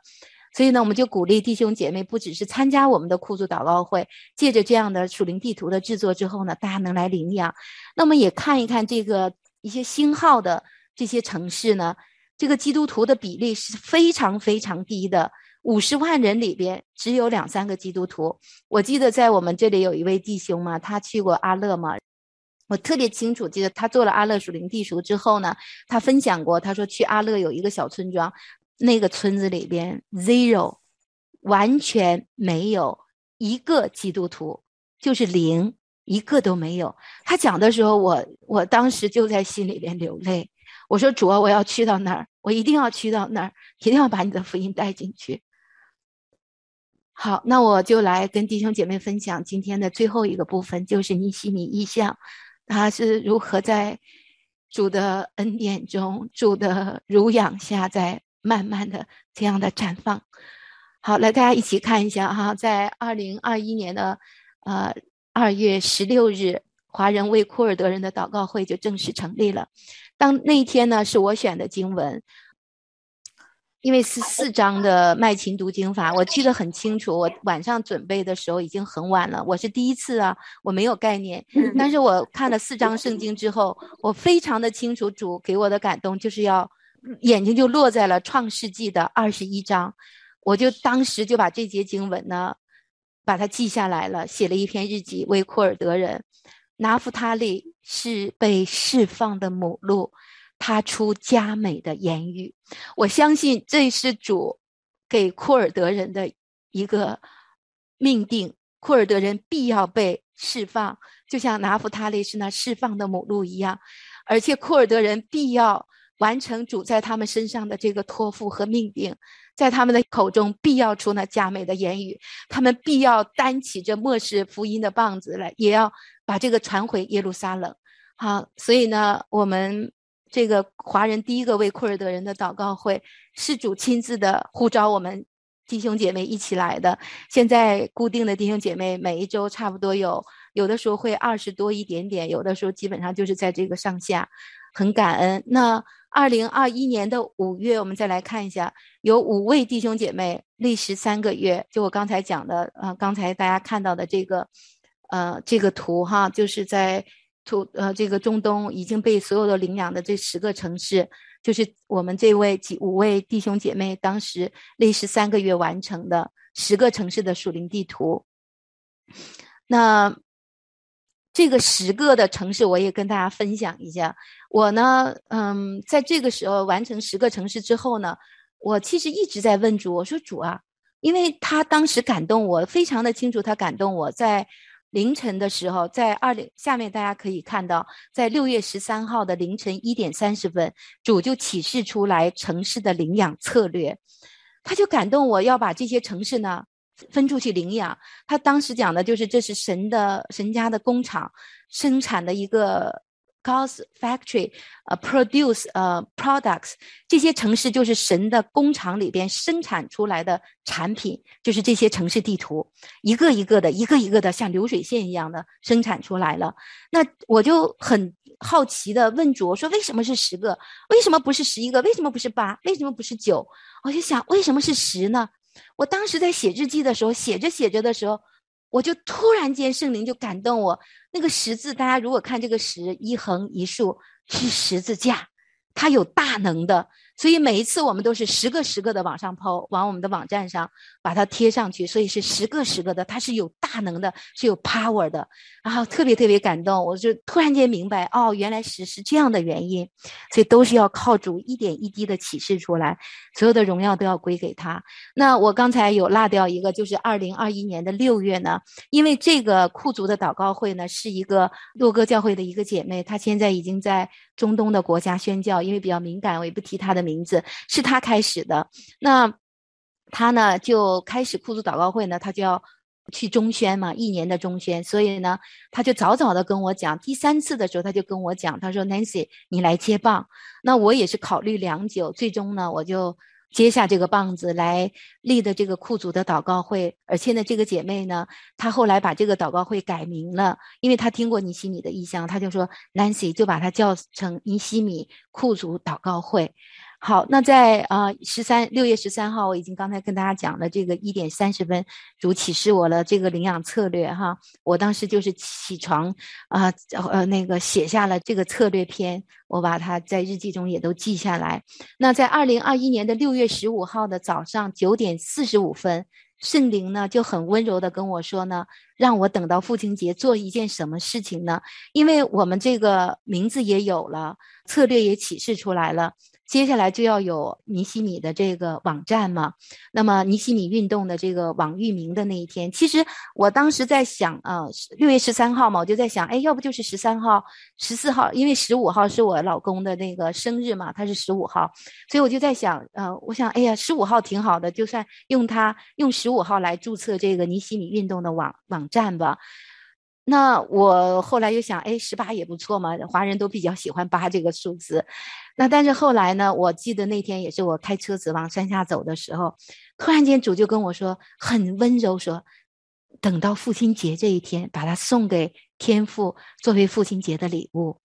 所以呢，我们就鼓励弟兄姐妹，不只是参加我们的库族祷告会，借着这样的属灵地图的制作之后呢，大家能来领养。那么也看一看这个一些星号的这些城市呢，这个基督徒的比例是非常非常低的，五十万人里边只有两三个基督徒。我记得在我们这里有一位弟兄嘛，他去过阿勒嘛。我特别清楚记得他做了阿勒属灵地图之后呢，他分享过，他说去阿勒有一个小村庄，那个村子里边 zero，完全没有一个基督徒，就是零，一个都没有。他讲的时候，我我当时就在心里边流泪。我说主啊，我要去到那儿，我一定要去到那儿，一定要把你的福音带进去。好，那我就来跟弟兄姐妹分享今天的最后一个部分，就是尼西米异象。他是如何在主的恩典中、主的濡养下，在慢慢的这样的绽放。好，来大家一起看一下哈，在二零二一年的呃二月十六日，华人为库尔德人的祷告会就正式成立了。当那一天呢，是我选的经文。因为是四章的麦琴读经法，我记得很清楚。我晚上准备的时候已经很晚了，我是第一次啊，我没有概念。但是我看了四章圣经之后，我非常的清楚主给我的感动，就是要眼睛就落在了创世纪的二十一章，我就当时就把这节经文呢，把它记下来了，写了一篇日记，为库尔德人。拿夫他利是被释放的母鹿。他出佳美的言语，我相信这是主给库尔德人的一个命定。库尔德人必要被释放，就像拿弗他利是那释放的母鹿一样，而且库尔德人必要完成主在他们身上的这个托付和命定，在他们的口中必要出那佳美的言语，他们必要担起这末世福音的棒子来，也要把这个传回耶路撒冷。好，所以呢，我们。这个华人第一个为库尔德人的祷告会，是主亲自的呼召我们弟兄姐妹一起来的。现在固定的弟兄姐妹每一周差不多有，有的时候会二十多一点点，有的时候基本上就是在这个上下，很感恩。那二零二一年的五月，我们再来看一下，有五位弟兄姐妹历时三个月，就我刚才讲的，呃，刚才大家看到的这个，呃，这个图哈，就是在。土呃，这个中东已经被所有的领养的这十个城市，就是我们这位几五位弟兄姐妹当时历时三个月完成的十个城市的属灵地图。那这个十个的城市，我也跟大家分享一下。我呢，嗯，在这个时候完成十个城市之后呢，我其实一直在问主，我说主啊，因为他当时感动我，非常的清楚，他感动我在。凌晨的时候，在二零下面大家可以看到，在六月十三号的凌晨一点三十分，主就启示出来城市的领养策略，他就感动我要把这些城市呢分出去领养。他当时讲的就是这是神的神家的工厂生产的一个。Cause factory，呃，produce，呃，products，这些城市就是神的工厂里边生产出来的产品，就是这些城市地图，一个一个的，一个一个的，像流水线一样的生产出来了。那我就很好奇的问主，我说为什么是十个？为什么不是十一个？为什么不是八？为什么不是九？我就想，为什么是十呢？我当时在写日记的时候，写着写着的时候。我就突然间圣灵就感动我，那个十字，大家如果看这个十，一横一竖是十字架，它有大能的。所以每一次我们都是十个十个的往上抛，往我们的网站上把它贴上去，所以是十个十个的，它是有大能的，是有 power 的。然后特别特别感动，我就突然间明白，哦，原来是是这样的原因，所以都是要靠主一点一滴的启示出来，所有的荣耀都要归给他。那我刚才有落掉一个，就是二零二一年的六月呢，因为这个库族的祷告会呢，是一个洛哥教会的一个姐妹，她现在已经在中东的国家宣教，因为比较敏感，我也不提她的。名字是他开始的，那他呢就开始库族祷告会呢，他就要去中宣嘛，一年的中宣，所以呢，他就早早的跟我讲，第三次的时候他就跟我讲，他说 Nancy 你来接棒，那我也是考虑良久，最终呢我就接下这个棒子来立的这个库族的祷告会，而且呢这个姐妹呢，她后来把这个祷告会改名了，因为她听过尼西米的异象，她就说 Nancy 就把它叫成尼西米库族祷告会。好，那在啊十三六月十三号，我已经刚才跟大家讲了这个一点三十分，主启示我了这个领养策略哈。我当时就是起床啊呃，呃那个写下了这个策略篇，我把它在日记中也都记下来。那在二零二一年的六月十五号的早上九点四十五分，圣灵呢就很温柔的跟我说呢，让我等到父亲节做一件什么事情呢？因为我们这个名字也有了，策略也启示出来了。接下来就要有尼西米的这个网站嘛，那么尼西米运动的这个网域名的那一天，其实我当时在想，呃，六月十三号嘛，我就在想，哎，要不就是十三号、十四号，因为十五号是我老公的那个生日嘛，他是十五号，所以我就在想，呃，我想，哎呀，十五号挺好的，就算用它用十五号来注册这个尼西米运动的网网站吧。那我后来又想，哎，十八也不错嘛，华人都比较喜欢八这个数字。那但是后来呢，我记得那天也是我开车子往山下走的时候，突然间主就跟我说，很温柔说，等到父亲节这一天，把它送给天父作为父亲节的礼物。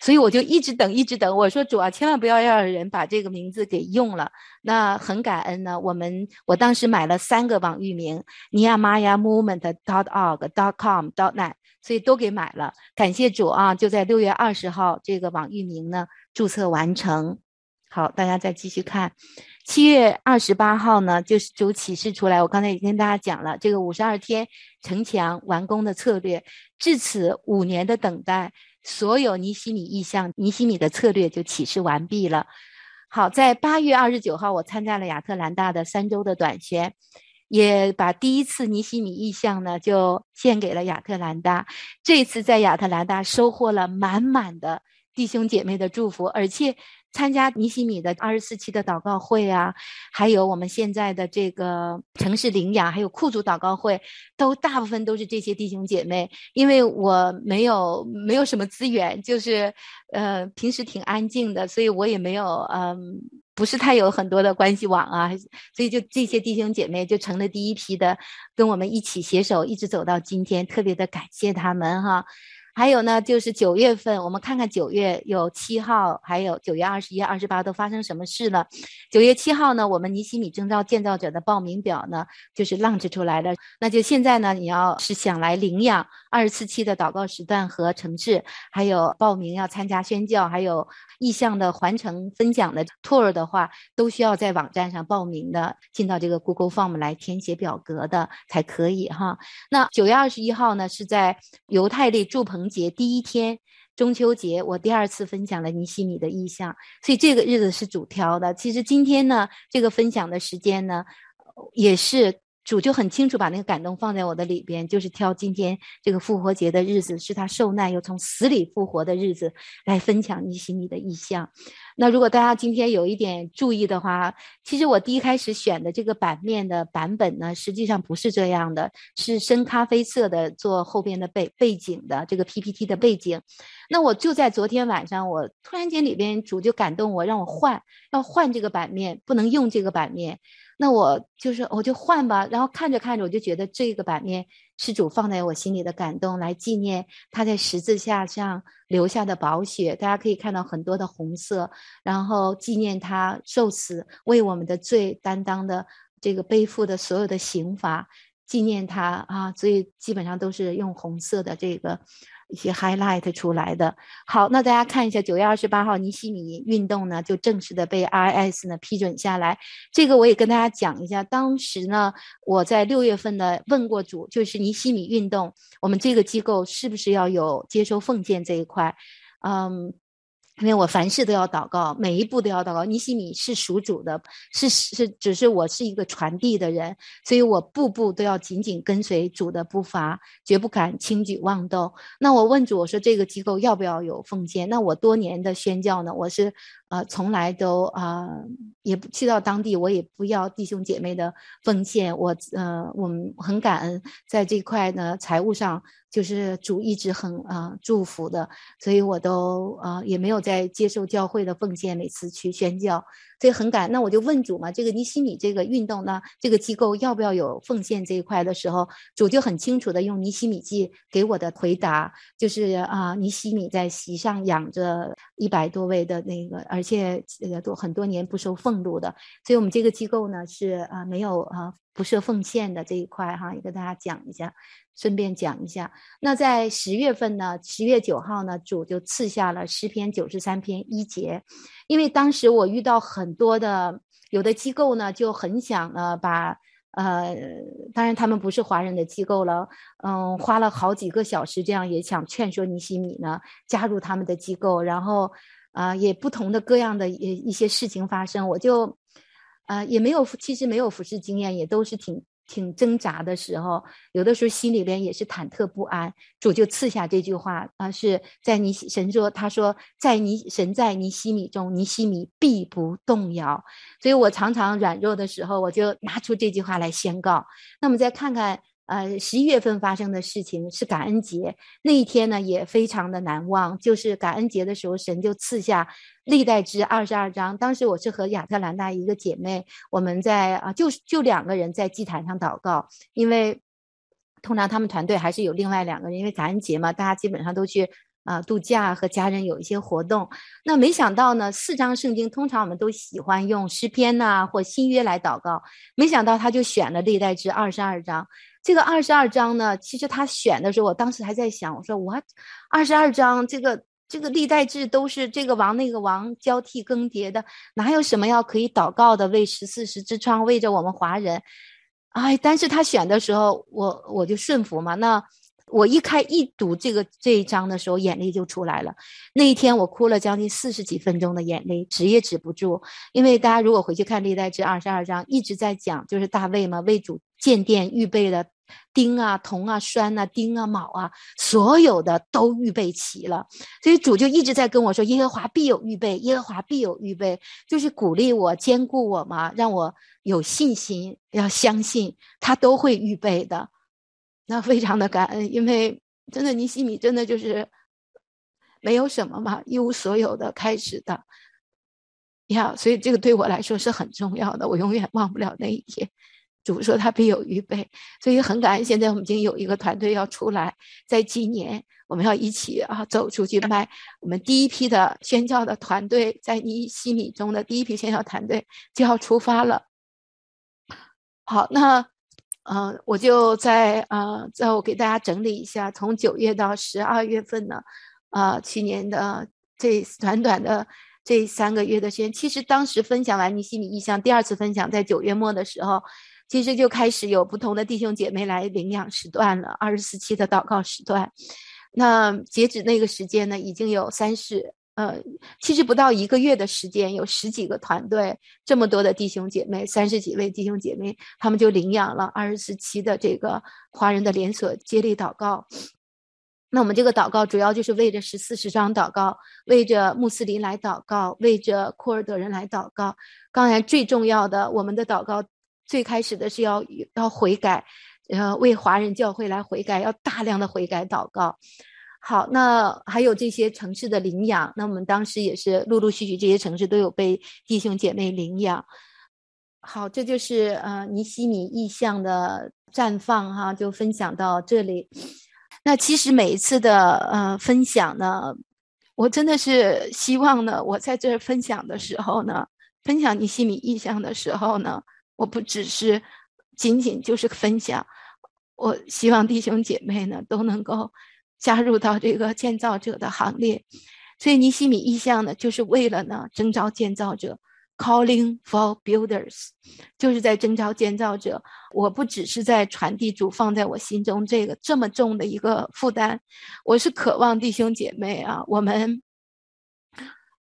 所以我就一直等，一直等。我说主啊，千万不要让人把这个名字给用了。那很感恩呢。我们我当时买了三个网域名：尼亚玛雅 movement dot org dot com dot net，所以都给买了。感谢主啊！就在六月二十号，这个网域名呢注册完成。好，大家再继续看。七月二十八号呢，就是主启示出来。我刚才已经跟大家讲了，这个五十二天城墙完工的策略，至此五年的等待。所有尼西米意向，尼西米的策略就启示完毕了。好，在八月二十九号，我参加了亚特兰大的三周的短宣，也把第一次尼西米意向呢就献给了亚特兰大。这次在亚特兰大收获了满满的弟兄姐妹的祝福，而且。参加尼西米的二十四期的祷告会啊，还有我们现在的这个城市领养，还有库族祷告会，都大部分都是这些弟兄姐妹。因为我没有没有什么资源，就是呃平时挺安静的，所以我也没有嗯、呃、不是太有很多的关系网啊，所以就这些弟兄姐妹就成了第一批的，跟我们一起携手一直走到今天，特别的感谢他们哈。还有呢，就是九月份，我们看看九月有七号，还有九月二十一、二十八都发生什么事了？九月七号呢，我们尼西米征召建造者的报名表呢，就是浪子出来了。那就现在呢，你要是想来领养二十四期的祷告时段和程式，还有报名要参加宣教，还有意向的环城分享的 tour 的话，都需要在网站上报名的，进到这个 Google Form 来填写表格的才可以哈。那九月二十一号呢，是在犹太历祝棚节第一天，中秋节，我第二次分享了尼西米的意向，所以这个日子是主挑的。其实今天呢，这个分享的时间呢，也是。主就很清楚把那个感动放在我的里边，就是挑今天这个复活节的日子，是他受难又从死里复活的日子，来分享你心里的意向。那如果大家今天有一点注意的话，其实我第一开始选的这个版面的版本呢，实际上不是这样的，是深咖啡色的做后边的背背景的这个 PPT 的背景。那我就在昨天晚上，我突然间里边主就感动我，让我换，要换这个版面，不能用这个版面。那我就是我就换吧，然后看着看着，我就觉得这个版面是主放在我心里的感动，来纪念他在十字架上留下的宝血。大家可以看到很多的红色，然后纪念他受死为我们的罪担当的这个背负的所有的刑罚，纪念他啊，所以基本上都是用红色的这个。一些 highlight 出来的。好，那大家看一下，九月二十八号尼西米运动呢，就正式的被 RS 呢批准下来。这个我也跟大家讲一下，当时呢，我在六月份呢问过主，就是尼西米运动，我们这个机构是不是要有接收奉献这一块？嗯。因为我凡事都要祷告，每一步都要祷告。尼西米是属主的，是是，只是我是一个传递的人，所以我步步都要紧紧跟随主的步伐，绝不敢轻举妄动。那我问主，我说这个机构要不要有奉献？那我多年的宣教呢，我是。呃，从来都啊、呃，也不去到当地，我也不要弟兄姐妹的奉献。我呃，我们很感恩，在这块呢，财务上就是主一直很啊、呃、祝福的，所以我都啊、呃、也没有再接受教会的奉献，每次去宣教。所以很感，那我就问主嘛，这个尼西米这个运动呢，这个机构要不要有奉献这一块的时候，主就很清楚的用尼西米记给我的回答，就是啊，尼西米在席上养着一百多位的那个，而且呃都很多年不收俸禄的，所以我们这个机构呢是啊没有啊不设奉献的这一块哈，也跟大家讲一下。顺便讲一下，那在十月份呢，十月九号呢，主就赐下了诗篇九十三篇一节，因为当时我遇到很多的有的机构呢，就很想呢把呃，当然他们不是华人的机构了，嗯，花了好几个小时，这样也想劝说尼西米呢加入他们的机构，然后啊、也不同的各样的一一些事情发生，我就啊、也没有，其实没有服侍经验，也都是挺。挺挣扎的时候，有的时候心里边也是忐忑不安。主就赐下这句话啊，是在尼神说，他说在尼神在尼西米中，尼西米必不动摇。所以我常常软弱的时候，我就拿出这句话来宣告。那么再看看呃，十一月份发生的事情是感恩节那一天呢，也非常的难忘。就是感恩节的时候，神就赐下历代之二十二章。当时我是和亚特兰大一个姐妹，我们在啊，就就两个人在祭坛上祷告，因为通常他们团队还是有另外两个人，因为感恩节嘛，大家基本上都去。啊，度假和家人有一些活动，那没想到呢，四章圣经通常我们都喜欢用诗篇呐、或新约来祷告，没想到他就选了历代志二十二章。这个二十二章呢，其实他选的时候，我当时还在想，我说我二十二章这个这个历代志都是这个王那个王交替更迭的，哪有什么要可以祷告的？为十四时之窗，为着我们华人，哎，但是他选的时候，我我就顺服嘛，那。我一开一读这个这一章的时候，眼泪就出来了。那一天我哭了将近四十几分钟的眼泪，止也止不住。因为大家如果回去看历代志二十二章，一直在讲，就是大卫嘛，为主建殿预备的钉啊、铜啊、栓啊、钉啊、铆啊，所有的都预备齐了。所以主就一直在跟我说：“耶和华必有预备，耶和华必有预备。”就是鼓励我、坚固我嘛，让我有信心，要相信他都会预备的。那非常的感恩，因为真的尼西米真的就是没有什么嘛，一无所有的开始的呀，所以这个对我来说是很重要的，我永远忘不了那一天。主说他必有预备，所以很感恩。现在我们已经有一个团队要出来，在今年我们要一起啊走出去卖我们第一批的宣教的团队，在尼西米中的第一批宣教团队就要出发了。好，那。呃，我就在呃，在我给大家整理一下，从九月到十二月份呢，呃，去年的这短短的这三个月的时间，其实当时分享完你心里意向，第二次分享在九月末的时候，其实就开始有不同的弟兄姐妹来领养时段了，二十四期的祷告时段。那截止那个时间呢，已经有三十。呃，其实不到一个月的时间，有十几个团队，这么多的弟兄姐妹，三十几位弟兄姐妹，他们就领养了二十七的这个华人的连锁接力祷告。那我们这个祷告主要就是为着十四十章祷告，为着穆斯林来祷告，为着库尔德人来祷告。当然，最重要的，我们的祷告最开始的是要要悔改，呃，为华人教会来悔改，要大量的悔改祷告。好，那还有这些城市的领养，那我们当时也是陆陆续续这些城市都有被弟兄姐妹领养。好，这就是呃尼西米意象的绽放哈，就分享到这里。那其实每一次的呃分享呢，我真的是希望呢，我在这儿分享的时候呢，分享尼西米意象的时候呢，我不只是仅仅就是分享，我希望弟兄姐妹呢都能够。加入到这个建造者的行列，所以尼西米意象呢，就是为了呢征召建造者，calling for builders，就是在征召建造者。我不只是在传递主放在我心中这个这么重的一个负担，我是渴望弟兄姐妹啊，我们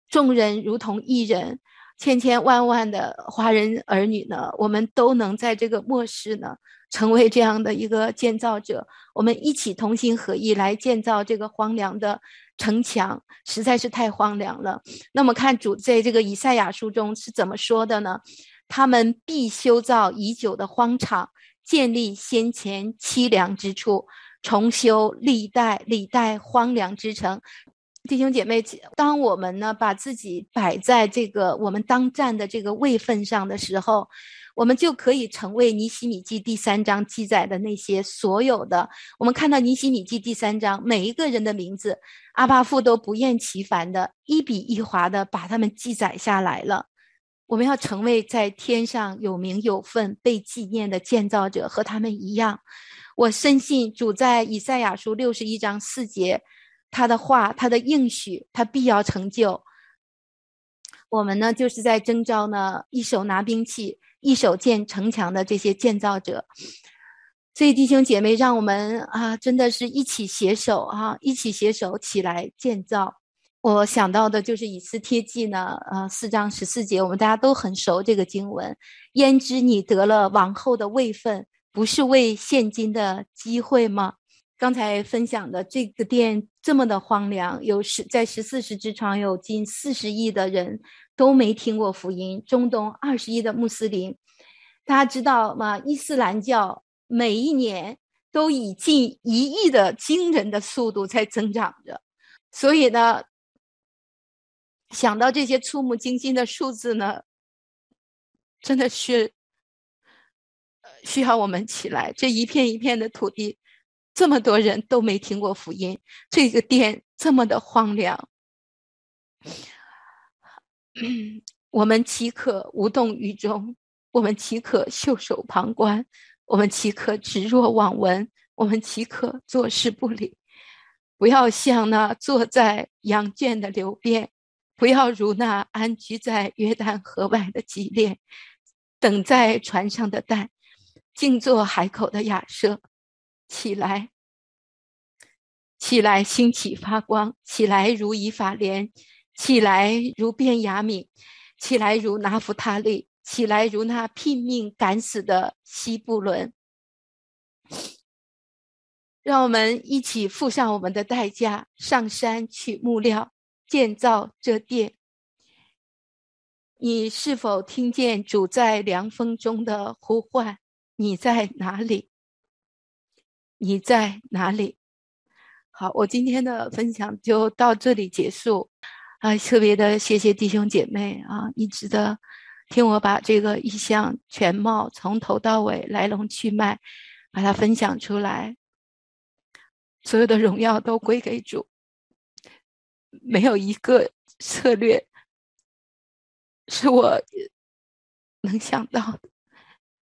众人如同一人。千千万万的华人儿女呢，我们都能在这个末世呢，成为这样的一个建造者。我们一起同心合意来建造这个荒凉的城墙，实在是太荒凉了。那么看主在这个以赛亚书中是怎么说的呢？他们必修造已久的荒场，建立先前凄凉之处，重修历代历代荒凉之城。弟兄姐妹，当我们呢把自己摆在这个我们当站的这个位份上的时候，我们就可以成为尼西米记第三章记载的那些所有的。我们看到尼西米记第三章每一个人的名字，阿巴父都不厌其烦的一笔一划的把他们记载下来了。我们要成为在天上有名有分被纪念的建造者，和他们一样。我深信主在以赛亚书六十一章四节。他的话，他的应许，他必要成就。我们呢，就是在征召呢，一手拿兵器，一手建城墙的这些建造者。所以弟兄姐妹，让我们啊，真的是一起携手啊，一起携手起来建造。我想到的就是以斯帖记呢，呃，四章十四节，我们大家都很熟这个经文。焉知你得了王后的位分，不是为现今的机会吗？刚才分享的这个店这么的荒凉，有十在十四世之窗有近四十亿的人都没听过福音，中东二十亿的穆斯林，大家知道吗？伊斯兰教每一年都以近一亿的惊人的速度在增长着。所以呢，想到这些触目惊心的数字呢，真的是需要我们起来。这一片一片的土地，这么多人都没听过福音，这个殿这么的荒凉。我们岂可无动于衷？我们岂可袖手旁观？我们岂可置若罔闻？我们岂可坐视不理？不要像那坐在羊圈的流边，不要如那安居在约旦河外的吉列，等在船上的蛋，静坐海口的雅舍，起来，起来，兴起发光，起来如以法莲，起来如变雅敏。起来如拿弗他利，起来如那拼命赶死的西布伦。让我们一起付上我们的代价，上山取木料，建造这殿。你是否听见主在凉风中的呼唤？你在哪里？你在哪里？好，我今天的分享就到这里结束。啊，特别的谢谢弟兄姐妹啊，一直的听我把这个意向全貌从头到尾来龙去脉，把它分享出来。所有的荣耀都归给主，没有一个策略是我能想到的，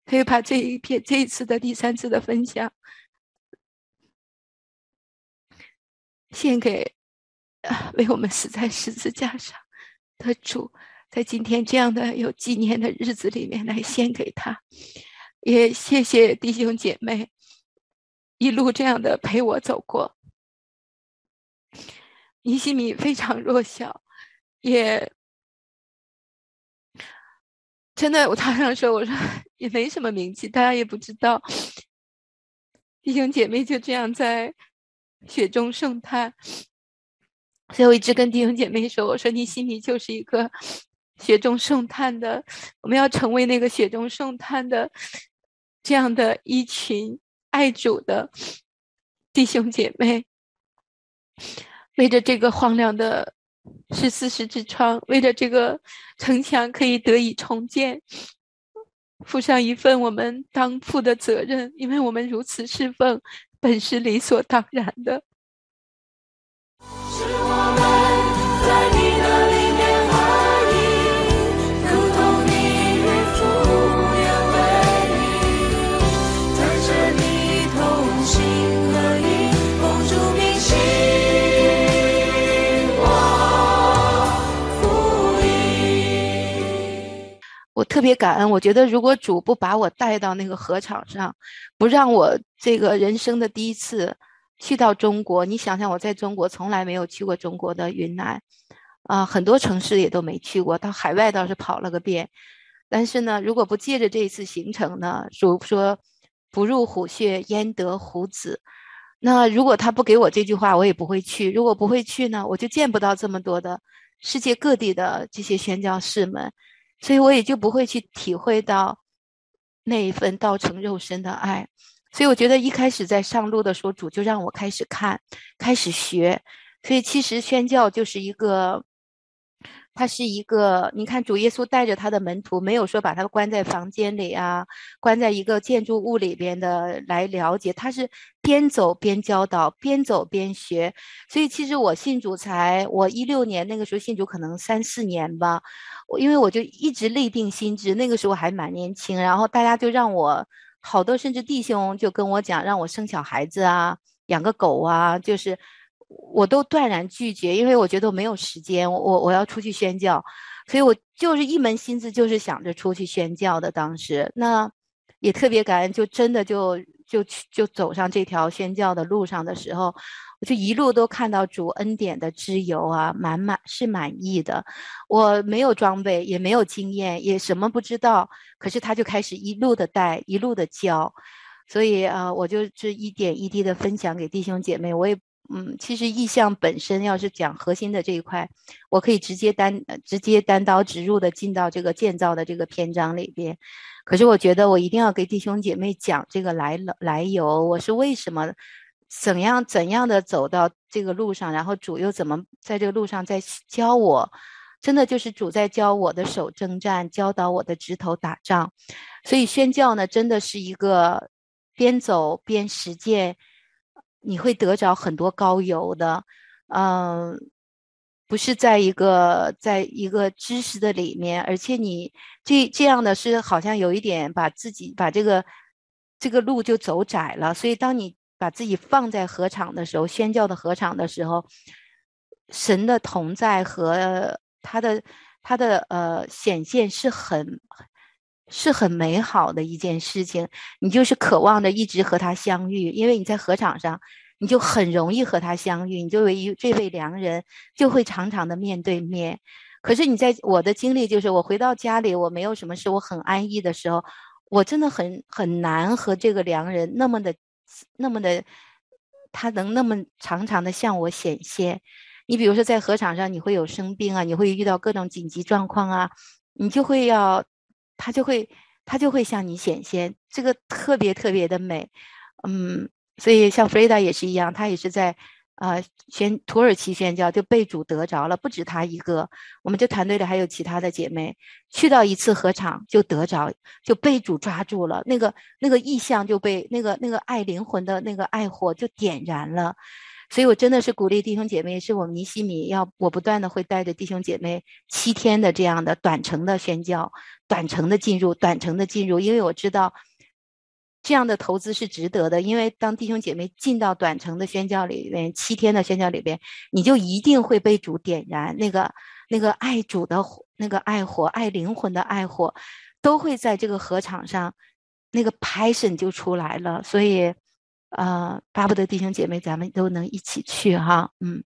可以把这一篇这一次的第三次的分享献给。啊，为我们死在十字架上的主，在今天这样的有纪念的日子里面来献给他，也谢谢弟兄姐妹一路这样的陪我走过。尼西米非常弱小，也真的，我常常说，我说也没什么名气，大家也不知道。弟兄姐妹就这样在雪中送炭。所以我一直跟弟兄姐妹说：“我说你心里就是一个雪中送炭的，我们要成为那个雪中送炭的这样的一群爱主的弟兄姐妹，为着这个荒凉的十字架之窗，为着这个城墙可以得以重建，负上一份我们当负的责任，因为我们如此侍奉，本是理所当然的。是我们在你的里面合一，如同你与主无为一，在这里同心合一，奉主名行，我福音。我特别感恩，我觉得如果主不把我带到那个合场上，不让我。这个人生的第一次去到中国，你想想我在中国从来没有去过中国的云南，啊、很多城市也都没去过，到海外倒是跑了个遍。但是呢，如果不借着这一次行程呢，主说不入虎穴焉得虎子，那如果他不给我这句话，我也不会去。如果不会去呢，我就见不到这么多的世界各地的这些宣教士们。所以我也就不会去体会到那一份道成肉身的爱，所以我觉得一开始在上路的时候，主就让我开始看，开始学。所以其实宣教就是一个。他是一个，你看主耶稣带着他的门徒，没有说把他关在房间里啊，关在一个建筑物里边的来了解，他是边走边教导，边走边学。所以其实我信主才，我一六年那个时候信主可能三四年吧，我因为我就一直立定心志，那个时候还蛮年轻，然后大家就让我好多甚至弟兄就跟我讲，让我生小孩子啊，养个狗啊，就是。我都断然拒绝，因为我觉得我没有时间，我我要出去宣教，所以我就是一门心思就是想着出去宣教的。当时那也特别感恩，就真的就就就走上这条宣教的路上的时候，就一路都看到主恩典的脂油啊，满满是满意的。我没有装备，也没有经验，也什么不知道，可是他就开始一路的带，一路的教，所以啊，我就是一点一滴的分享给弟兄姐妹，我也。嗯，其实异象本身要是讲核心的这一块，我可以直接单直接单刀直入的进到这个建造的这个篇章里边。可是我觉得我一定要给弟兄姐妹讲这个来来由，我是为什么怎样怎样的走到这个路上，然后主又怎么在这个路上在教我，真的就是主在教我的手征战，教导我的指头打仗。所以宣教呢，真的是一个边走边实践。你会得着很多高油的，嗯，不是在一个在一个知识的里面，而且你这这样的是好像有一点把自己把这个这个路就走窄了。所以当你把自己放在合场的时候，宣教的合场的时候，神的同在和他的他的呃显现是很。是很美好的一件事情，你就是渴望着一直和他相遇，因为你在合场上，你就很容易和他相遇，你就为这位良人就会常常的面对面。可是你在我的经历就是，我回到家里，我没有什么事，我很安逸的时候，我真的很很难和这个良人那么的那么的，他能那么常常的向我显现。你比如说在河场上，你会有生病啊，你会遇到各种紧急状况啊，你就会要。他就会，他就会向你显现，这个特别特别的美，嗯，所以像弗雷达也是一样，他也是在，呃，宣土耳其宣教就被主得着了，不止他一个，我们这团队里还有其他的姐妹，去到一次合场就得着，就被主抓住了，那个那个意象就被那个那个爱灵魂的那个爱火就点燃了。所以，我真的是鼓励弟兄姐妹，是我们尼西米要我不断的会带着弟兄姐妹七天的这样的短程的宣教，短程的进入，短程的进入，因为我知道这样的投资是值得的。因为当弟兄姐妹进到短程的宣教里面，七天的宣教里边，你就一定会被主点燃那个那个爱主的那个爱火，爱灵魂的爱火，都会在这个合场上，那个 passion 就出来了。所以。呃，巴不得弟兄姐妹，咱们都能一起去哈，嗯。